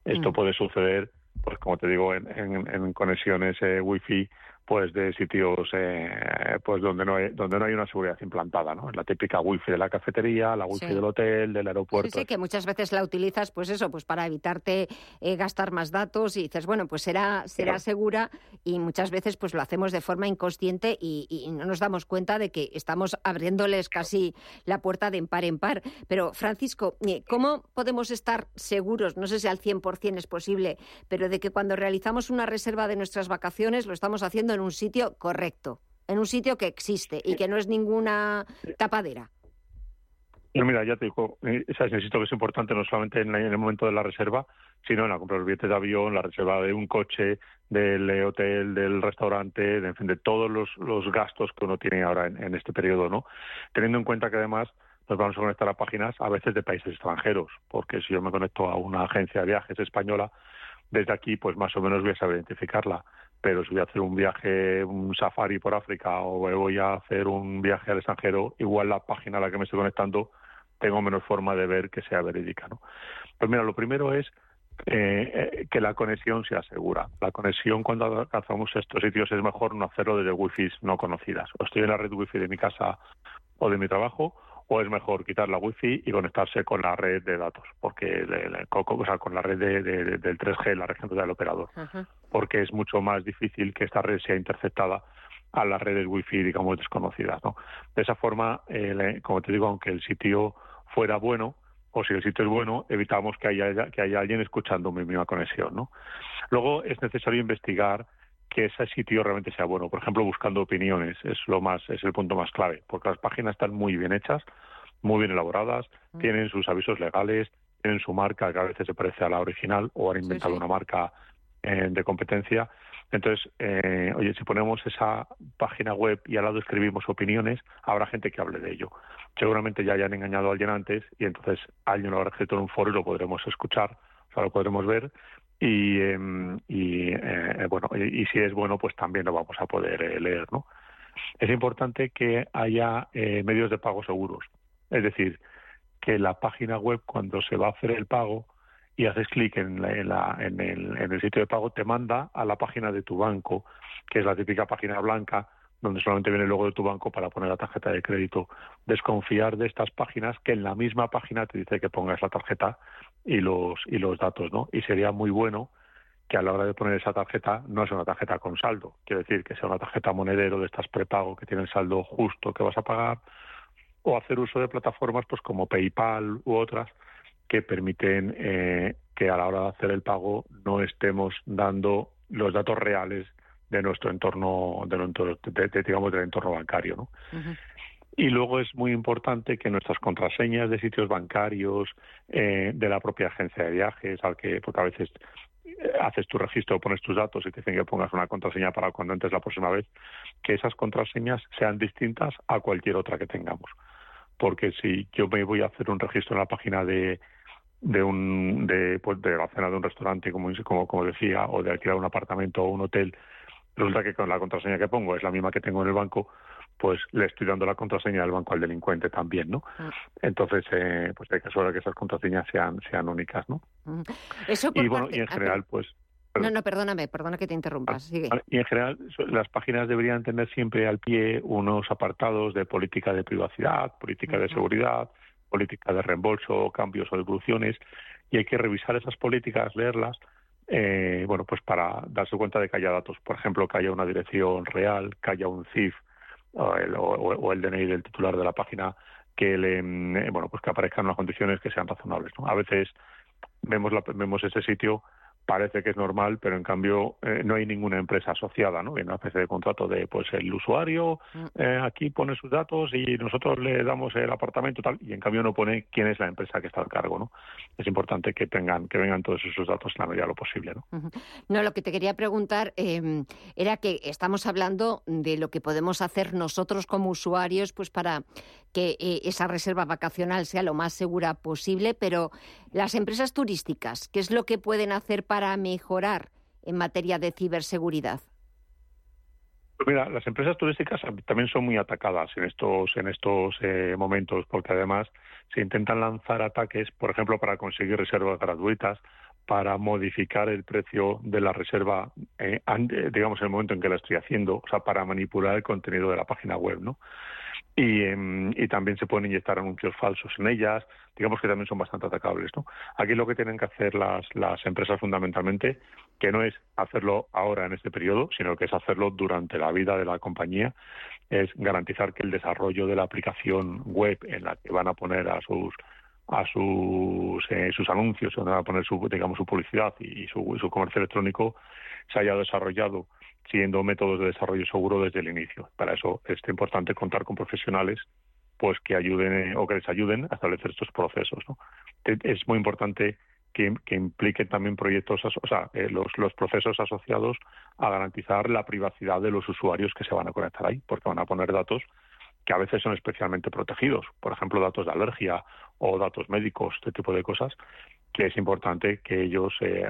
Esto mm. puede suceder, pues como te digo, en, en, conexiones eh, Wi-Fi pues de sitios eh, pues donde no hay donde no hay una seguridad implantada no la típica wifi de la cafetería la wifi del hotel del aeropuerto. sí, sí que muchas veces la utilizas pues eso pues para evitarte eh, gastar más datos y dices bueno pues será será segura y muchas veces pues lo hacemos de forma inconsciente y, no nos damos cuenta de que estamos abriéndoles casi la puerta de en par en par. Pero Francisco eh, cómo podemos estar seguros no sé si al 100% es posible pero de que cuando realizamos una reserva de nuestras vacaciones lo estamos haciendo en en un sitio correcto, en un sitio que existe y que no es ninguna tapadera. mira, ya te digo, eh, necesito que es importante no solamente en, el momento de la reserva, sino en la compra del billete de avión, la reserva de un coche, del hotel, del restaurante, de, en fin, de todos los, gastos que uno tiene ahora en, este periodo, ¿no? Teniendo en cuenta que además nos vamos a conectar a páginas a veces de países extranjeros, porque si yo me conecto a una agencia de viajes española, desde aquí pues más o menos voy a saber identificarla pero si voy a hacer un viaje, un safari por África o voy a hacer un viaje al extranjero, igual la página a la que me estoy conectando tengo menos forma de ver que sea verídica. ¿no? Pues mira, lo primero es eh, que la conexión sea segura. La conexión cuando alcanzamos estos sitios es mejor no hacerlo desde wifi no conocidas. O estoy en la red wifi de mi casa o de mi trabajo o es mejor quitar la wifi y conectarse con la red de datos, porque o sea, con la red de, del 3G, la red del operador, porque es mucho más difícil que esta red sea interceptada a las redes wifi, digamos, desconocidas. ¿no? De esa forma, como te digo, aunque el sitio fuera bueno, o si el sitio es bueno, evitamos que haya, que haya alguien escuchando mi misma conexión. ¿no? Luego es necesario investigar que ese sitio realmente sea bueno. Por ejemplo, buscando opiniones es lo más es el punto más clave, porque las páginas están muy bien hechas, muy bien elaboradas, mm. tienen sus avisos legales, tienen su marca que a veces se parece a la original o han inventado una marca eh, de competencia. Entonces, eh, oye, si ponemos esa página web y al lado escribimos opiniones, habrá gente que hable de ello. Seguramente ya hayan engañado a alguien antes y entonces alguien lo habrá escrito en un foro y lo podremos escuchar, o sea, lo podremos ver y, em, y eh, bueno y, si es bueno pues también lo vamos a poder eh, leer no es importante que haya eh, medios de pago seguros es decir que la página web cuando se va a hacer el pago y haces clic en, la, en, el, en el sitio de pago te manda a la página de tu banco que es la típica página blanca donde solamente viene el logo de tu banco para poner la tarjeta de crédito. Desconfiar de estas páginas que en la misma página te dice que pongas la tarjeta y los, y los datos, ¿no? Y sería muy bueno que a la hora de poner esa tarjeta no sea una tarjeta con saldo, quiero decir que sea una tarjeta monedero de estas prepago que tiene el saldo justo que vas a pagar, o hacer uso de plataformas pues como PayPal u otras que permiten eh, que a la hora de hacer el pago no estemos dando los datos reales de nuestro entorno, de, entorno, digamos del entorno bancario, ¿no? Y luego es muy importante que nuestras contraseñas de sitios bancarios, eh, de la propia agencia de viajes, al que, porque a veces eh, haces tu registro, pones tus datos y te dicen que pongas una contraseña para cuando entres la próxima vez, que esas contraseñas sean distintas a cualquier otra que tengamos. Porque si yo me voy a hacer un registro en la página de, de un de, pues de la cena de un restaurante como, como como decía o de alquilar un apartamento o un hotel resulta que con la contraseña que pongo es la misma que tengo en el banco, pues le estoy dando la contraseña del banco al delincuente también, ¿no? Mm. Entonces, eh, pues hay que asegurar que esas contraseñas sean, sean únicas, ¿no? Mm. Eso y bueno, y en general, pues... No, no, perdóname, perdona que te interrumpas. Sigue. Y en general, las páginas deberían tener siempre al pie unos apartados de política de privacidad, política de seguridad, política de reembolso, cambios o devoluciones, y hay que revisar esas políticas, leerlas, eh, bueno, pues para darse cuenta de que haya datos, por ejemplo, que haya una dirección real, que haya un CIF o el, o, el DNI del titular de la página, que le, mm, bueno, pues que aparezcan unas condiciones que sean razonables. A veces vemos, la, vemos ese sitio parece que es normal, pero en cambio eh, no hay ninguna empresa asociada, ¿no? Hay una especie de contrato de, pues el usuario Mm. eh, aquí pone sus datos y nosotros le damos el apartamento tal, y en cambio no pone quién es la empresa que está al cargo, ¿no? Es importante que tengan, que vengan todos esos datos en la medida de lo posible, ¿no? No, lo que te quería preguntar eh, era que estamos hablando de lo que podemos hacer nosotros como usuarios, pues para que eh, esa reserva vacacional sea lo más segura posible, pero las empresas turísticas, ¿qué es lo que pueden hacer para mejorar en materia de ciberseguridad? Pues mira, las empresas turísticas también son muy atacadas en estos en estos eh, momentos porque además se intentan lanzar ataques, por ejemplo, para conseguir reservas gratuitas, para modificar el precio de la reserva, eh, eh, digamos, en el momento en que la estoy haciendo, o sea, para manipular el contenido de la página web, ¿no? Y, em, y también se pueden inyectar anuncios falsos en ellas, digamos que también son bastante atacables, ¿no? Aquí lo que tienen que hacer las, las empresas fundamentalmente, que no es hacerlo ahora en este periodo, sino que es hacerlo durante la vida de la compañía, es garantizar que el desarrollo de la aplicación web en la que van a poner a sus a sus eh, sus anuncios, van a poner su digamos su publicidad y su comercio electrónico se haya desarrollado siguiendo métodos de desarrollo seguro desde el inicio. Para eso es importante contar con profesionales pues que ayuden eh, o que les ayuden a establecer estos procesos. Te- Es muy importante que, que impliquen también proyectos, o sea, eh, los, procesos asociados a garantizar la privacidad de los usuarios que se van a conectar ahí, porque van a poner datos que a veces son especialmente protegidos, por ejemplo, datos de alergia o datos médicos, este tipo de cosas, que es importante que ellos eh,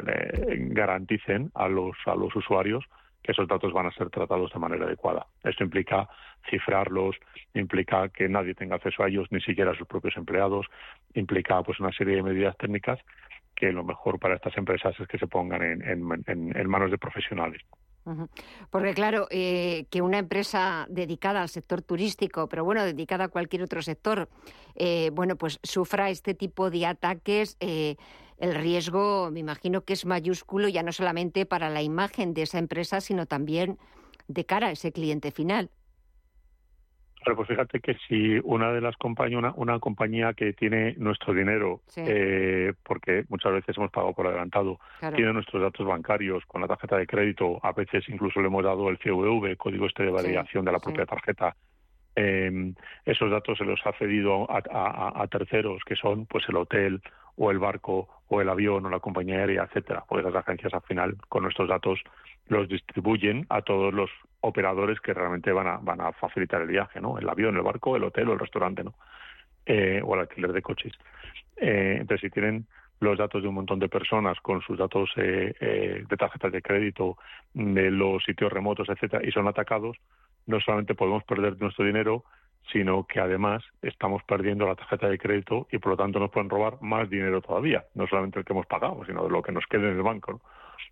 garanticen a los, a los usuarios que esos datos van a ser tratados de manera adecuada. Esto implica cifrarlos, implica que nadie tenga acceso a ellos, ni siquiera sus propios empleados, implica pues una serie de medidas técnicas que lo mejor para estas empresas es que se pongan en, manos de profesionales. Porque claro, eh, que una empresa dedicada al sector turístico, pero bueno, dedicada a cualquier otro sector, eh, bueno, pues sufra este tipo de ataques, eh, el riesgo, me imagino que es mayúsculo ya no solamente para la imagen de esa empresa, sino también de cara a ese cliente final. Claro, pues fíjate que si una de las compañías, una, una compañía que tiene nuestro dinero, Sí. eh, porque muchas veces hemos pagado por adelantado, Claro. tiene nuestros datos bancarios con la tarjeta de crédito, a veces incluso le hemos dado el CVV, código este de validación de la propia tarjeta. eh, esos datos se los ha cedido a, a- a terceros, que son pues el hotel o el barco o el avión o la compañía aérea, etcétera. Porque las agencias al final con nuestros datos los distribuyen a todos los operadores que realmente van a, van a facilitar el viaje, ¿no? El avión, el barco, el hotel o el restaurante, ¿no? Eh, o el alquiler de coches. Eh, entonces, si tienen los datos de un montón de personas con sus datos eh, eh, de tarjetas de crédito, de los sitios remotos, etcétera, y son atacados, no solamente podemos perder nuestro dinero, sino que además estamos perdiendo la tarjeta de crédito y por lo tanto nos pueden robar más dinero todavía, no solamente el que hemos pagado, sino de lo que nos quede en el banco.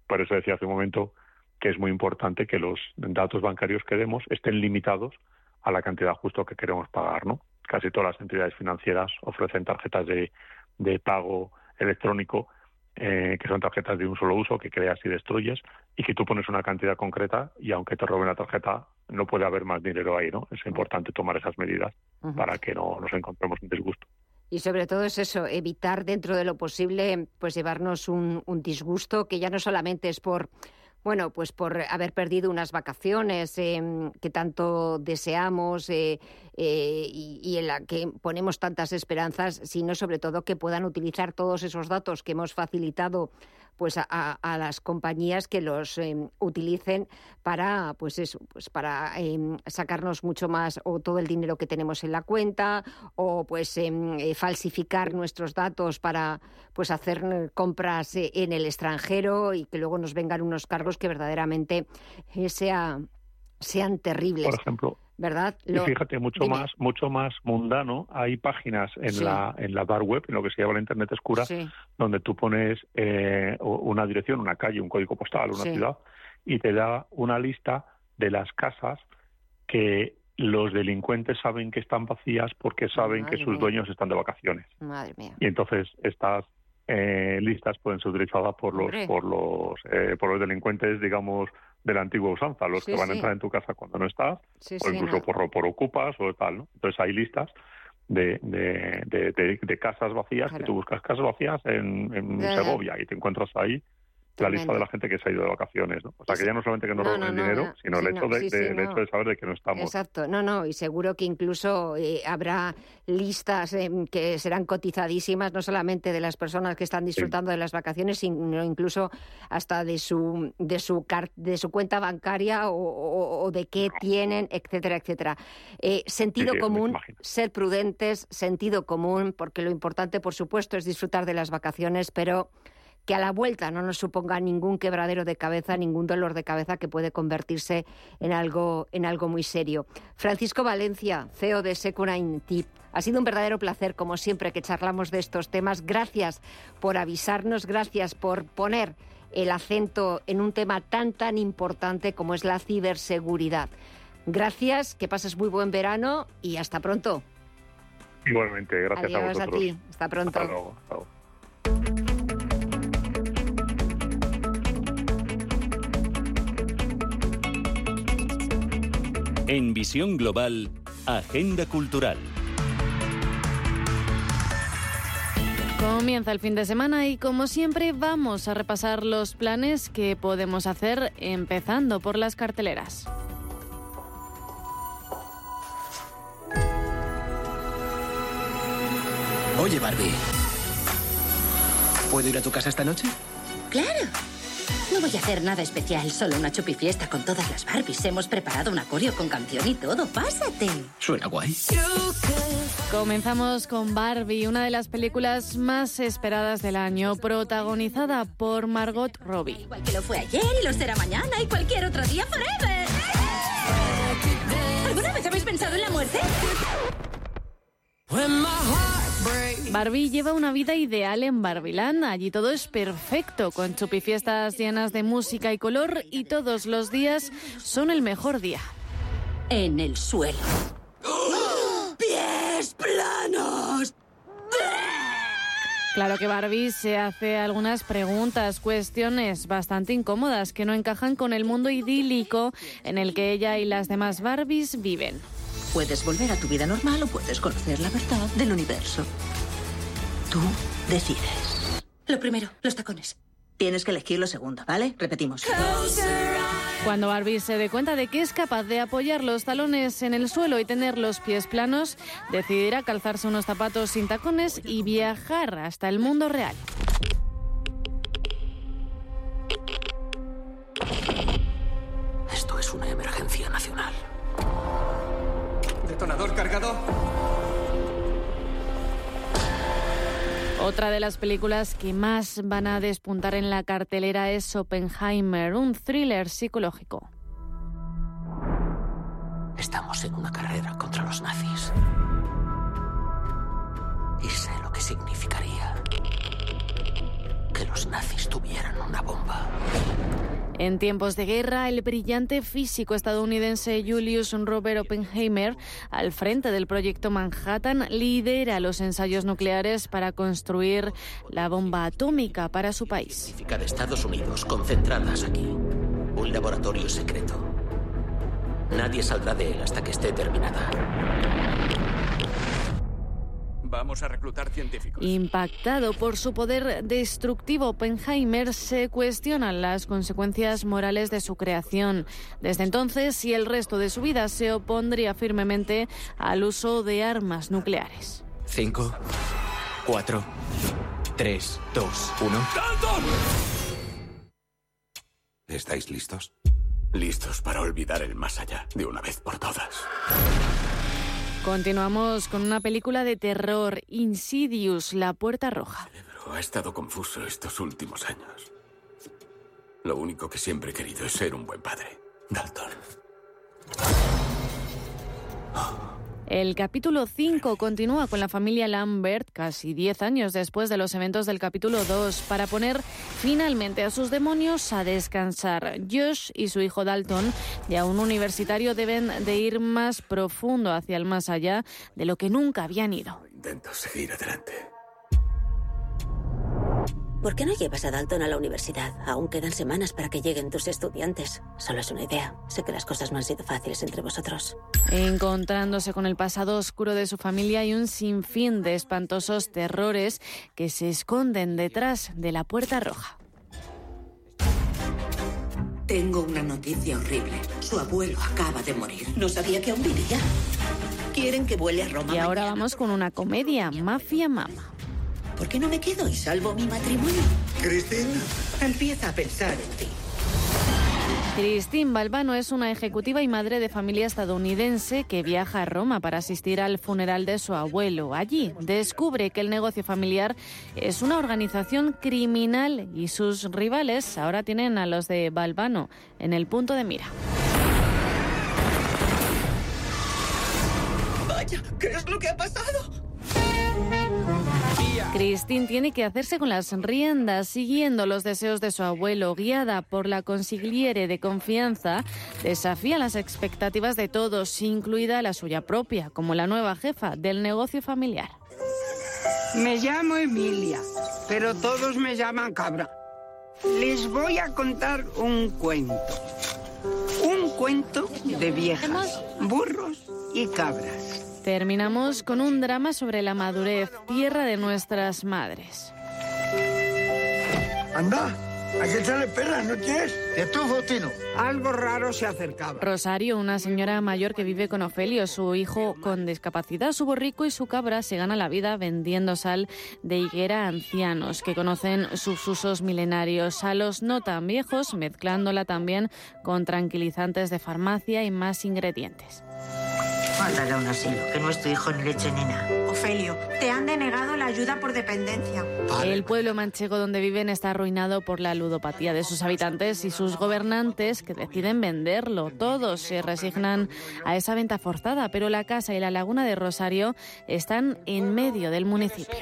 Por eso decía hace un momento que es muy importante que los datos bancarios que demos estén limitados a la cantidad justo que queremos pagar, ¿no? Casi todas las entidades financieras ofrecen tarjetas de, de pago electrónico eh, que son tarjetas de un solo uso que creas y destruyes y que tú pones una cantidad concreta y aunque te roben la tarjeta no puede haber más dinero ahí, ¿no? Es importante tomar esas medidas para que no nos encontremos en disgusto. Y sobre todo es eso, evitar dentro de lo posible, pues llevarnos un, un disgusto que ya no solamente es por, bueno, pues por haber perdido unas vacaciones eh, que tanto deseamos eh, eh, y, y en la que ponemos tantas esperanzas, sino sobre todo que puedan utilizar todos esos datos que hemos facilitado pues a, a- las compañías que los eh, utilicen para pues eso pues para eh, sacarnos mucho más o todo el dinero que tenemos en la cuenta o pues em, eh, falsificar nuestros datos para pues hacer eh, compras eh, en el extranjero y que luego nos vengan unos cargos que verdaderamente sea- sean terribles. Por ejemplo, verdad Y fíjate, mucho dime. más, mucho más mundano, hay páginas en Sí. la en la dark web, en lo que se llama la internet oscura, Sí. donde tú pones eh, una dirección, una calle, un código postal, una Sí. ciudad, y te da una lista de las casas que los delincuentes saben que están vacías porque saben que sus mía. dueños están de vacaciones. madre mía Y entonces estas eh, listas pueden ser utilizadas por los Hombre. por los eh, por los delincuentes, digamos, de la antigua usanza, los Sí, que van sí. a entrar en tu casa cuando no estás, Sí, o incluso no. por, por ocupas o tal, ¿no? Entonces hay listas de, de, de, de- casas vacías, que tú buscas casas vacías en. Segovia y te encuentras ahí la lista de la gente que se ha ido de vacaciones. ¿no? O sea, que ya no solamente que no, roben el dinero, sino el, hecho, de, el hecho de saber de que no estamos. Exacto, no, no, y seguro que incluso eh, habrá listas que serán cotizadísimas, no solamente de las personas que están disfrutando de las vacaciones, sino incluso hasta de su, de su, de su cuenta bancaria o, de qué tienen, etcétera, etcétera. Eh, sentido común, ser prudentes, sentido común, porque lo importante, por supuesto, es disfrutar de las vacaciones, pero que a la vuelta no nos suponga ningún quebradero de cabeza, ningún dolor de cabeza que puede convertirse en algo, en algo muy serio. Francisco Valencia, CEO de Securine Tip. Ha sido un verdadero placer, como siempre, que charlamos de estos temas. Gracias por avisarnos, gracias por poner el acento en un tema tan, tan importante como es la ciberseguridad. Gracias, que pases muy buen verano y hasta pronto. Igualmente, gracias a vosotros. a ti, hasta pronto. Hasta luego. En Visión Global, Agenda Cultural. Comienza el fin de semana y como siempre vamos a repasar los planes que podemos hacer empezando por las carteleras. Oye Barbie, ¿puedo ir a tu casa esta noche? Claro. No voy a hacer nada especial, solo una chupifiesta con todas las Barbies. Hemos preparado un acorio con canción y todo. Pásate. Suena guay. Comenzamos con Barbie, una de las películas más esperadas del año, protagonizada por Margot Robbie. Igual que lo fue ayer y lo será mañana y cualquier otro día forever. ¿Alguna vez habéis pensado en la muerte? Barbie lleva una vida ideal en Barbiland. Allí todo es perfecto, con chupifiestas llenas de música y color y todos los días son el mejor día. En el suelo. ¡Pies planos! Claro que Barbie se hace algunas preguntas, cuestiones bastante incómodas que no encajan con el mundo idílico en el que ella y las demás Barbies viven. Puedes volver a tu vida normal o puedes conocer la verdad del universo. Tú decides. Lo primero, los tacones. Tienes que elegir lo segundo, ¿vale? Repetimos. Cuando Barbie se dé cuenta de que es capaz de apoyar los talones en el suelo y tener los pies planos, decidirá calzarse unos zapatos sin tacones y viajar hasta el mundo real. Esto es una emergencia nacional. ¿Detonador cargado? Otra de las películas que más van a despuntar en la cartelera es Oppenheimer, un thriller psicológico. Estamos en una carrera contra los nazis. Y sé lo que significaría que los nazis tuvieran una bomba. En tiempos de guerra, el brillante físico estadounidense Julius Robert Oppenheimer, al frente del proyecto Manhattan, lidera los ensayos nucleares para construir la bomba atómica para su país. de Estados Unidos concentradas aquí. Un laboratorio secreto. Nadie saldrá de él hasta que esté terminada. Vamos a reclutar científicos. Impactado por su poder destructivo, Oppenheimer se cuestionan las consecuencias morales de su creación. Desde entonces y el resto de su vida se opondría firmemente al uso de armas nucleares. Cinco, cuatro, tres, dos, uno. ¡Dalton! ¿Estáis listos? Listos para olvidar el más allá de una vez por todas. Continuamos con una película de terror, Insidious, La Puerta Roja. ha estado confuso estos últimos años. Lo único que siempre he querido es ser un buen padre. Dalton. El capítulo 5 continúa con la familia Lambert casi 10 años después de los eventos del capítulo 2 para poner finalmente a sus demonios a descansar. Josh y su hijo Dalton, ya un universitario, deben de ir más profundo hacia el más allá de lo que nunca habían ido. Intento seguir adelante. ¿Por qué no llevas a Dalton a la universidad? Aún quedan semanas para que lleguen tus estudiantes. Solo es una idea. Sé que las cosas no han sido fáciles entre vosotros. Encontrándose con el pasado oscuro de su familia y un sinfín de espantosos terrores que se esconden detrás de la puerta roja. Tengo una noticia horrible. Su abuelo acaba de morir. No sabía que aún vivía. Quieren que vuele a Roma. Y ahora vamos con una comedia, Mafia Mama. ¿Por qué no me quedo y salvo mi matrimonio? Cristina. Empieza a pensar en ti. Christine Balbano es una ejecutiva y madre de familia estadounidense que viaja a Roma para asistir al funeral de su abuelo. Allí descubre que el negocio familiar es una organización criminal y sus rivales ahora tienen a los de Balbano en el punto de mira. Vaya, ¿qué es lo que ha pasado? Christine tiene que hacerse con las riendas, siguiendo los deseos de su abuelo, guiada por la consigliere de confianza, desafía las expectativas de todos, incluida la suya propia, como la nueva jefa del negocio familiar. Me llamo Emilia, pero todos me llaman cabra. Les voy a contar un cuento. Un cuento de viejas, burros y cabras. Terminamos con un drama sobre la madurez, tierra de nuestras madres. Anda, hay que echarle perras, ¿no quieres? ¿Y tú, Faustino? Algo raro se acercaba. Rosario, una señora mayor que vive con Ofelio, su hijo con discapacidad, su borrico y su cabra se gana la vida vendiendo sal de higuera a ancianos que conocen sus usos milenarios, a los no tan viejos, mezclándola también con tranquilizantes de farmacia y más ingredientes. Mándale a un asilo, que no es tu hijo ni leche ni nada. Ofelio, te han denegado la ayuda por dependencia. El pueblo manchego donde viven está arruinado por la ludopatía de sus habitantes y sus gobernantes que deciden venderlo. Todos se resignan a esa venta forzada, pero la casa y la laguna de Rosario están en medio del municipio.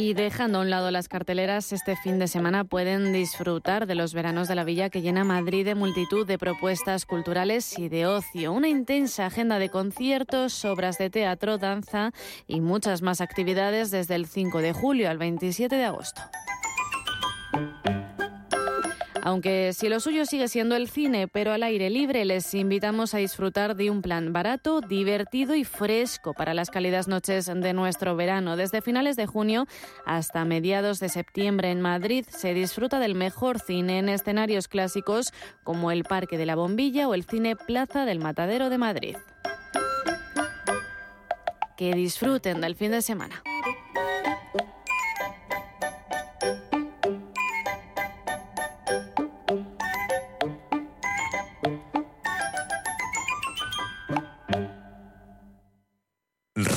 Y dejando a un lado las carteleras, este fin de semana pueden disfrutar de los veranos de la villa que llena Madrid de multitud de propuestas culturales y de ocio. Una intensa agenda de conciertos, obras de teatro, danza y muchas más actividades desde el 5 de julio al 27 de agosto. Aunque si lo suyo sigue siendo el cine, pero al aire libre, les invitamos a disfrutar de un plan barato, divertido y fresco para las cálidas noches de nuestro verano. Desde finales de junio hasta mediados de septiembre en Madrid se disfruta del mejor cine en escenarios clásicos como el Parque de la Bombilla o el Cine Plaza del Matadero de Madrid. Que disfruten del fin de semana.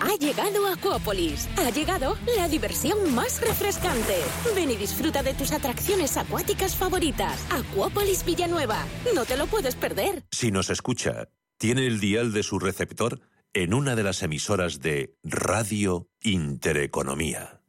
Ha llegado Acuópolis. Ha llegado la diversión más refrescante. Ven y disfruta de tus atracciones acuáticas favoritas. Acuópolis Villanueva. No te lo puedes perder. Si nos escucha, tiene el dial de su receptor en una de las emisoras de Radio Intereconomía.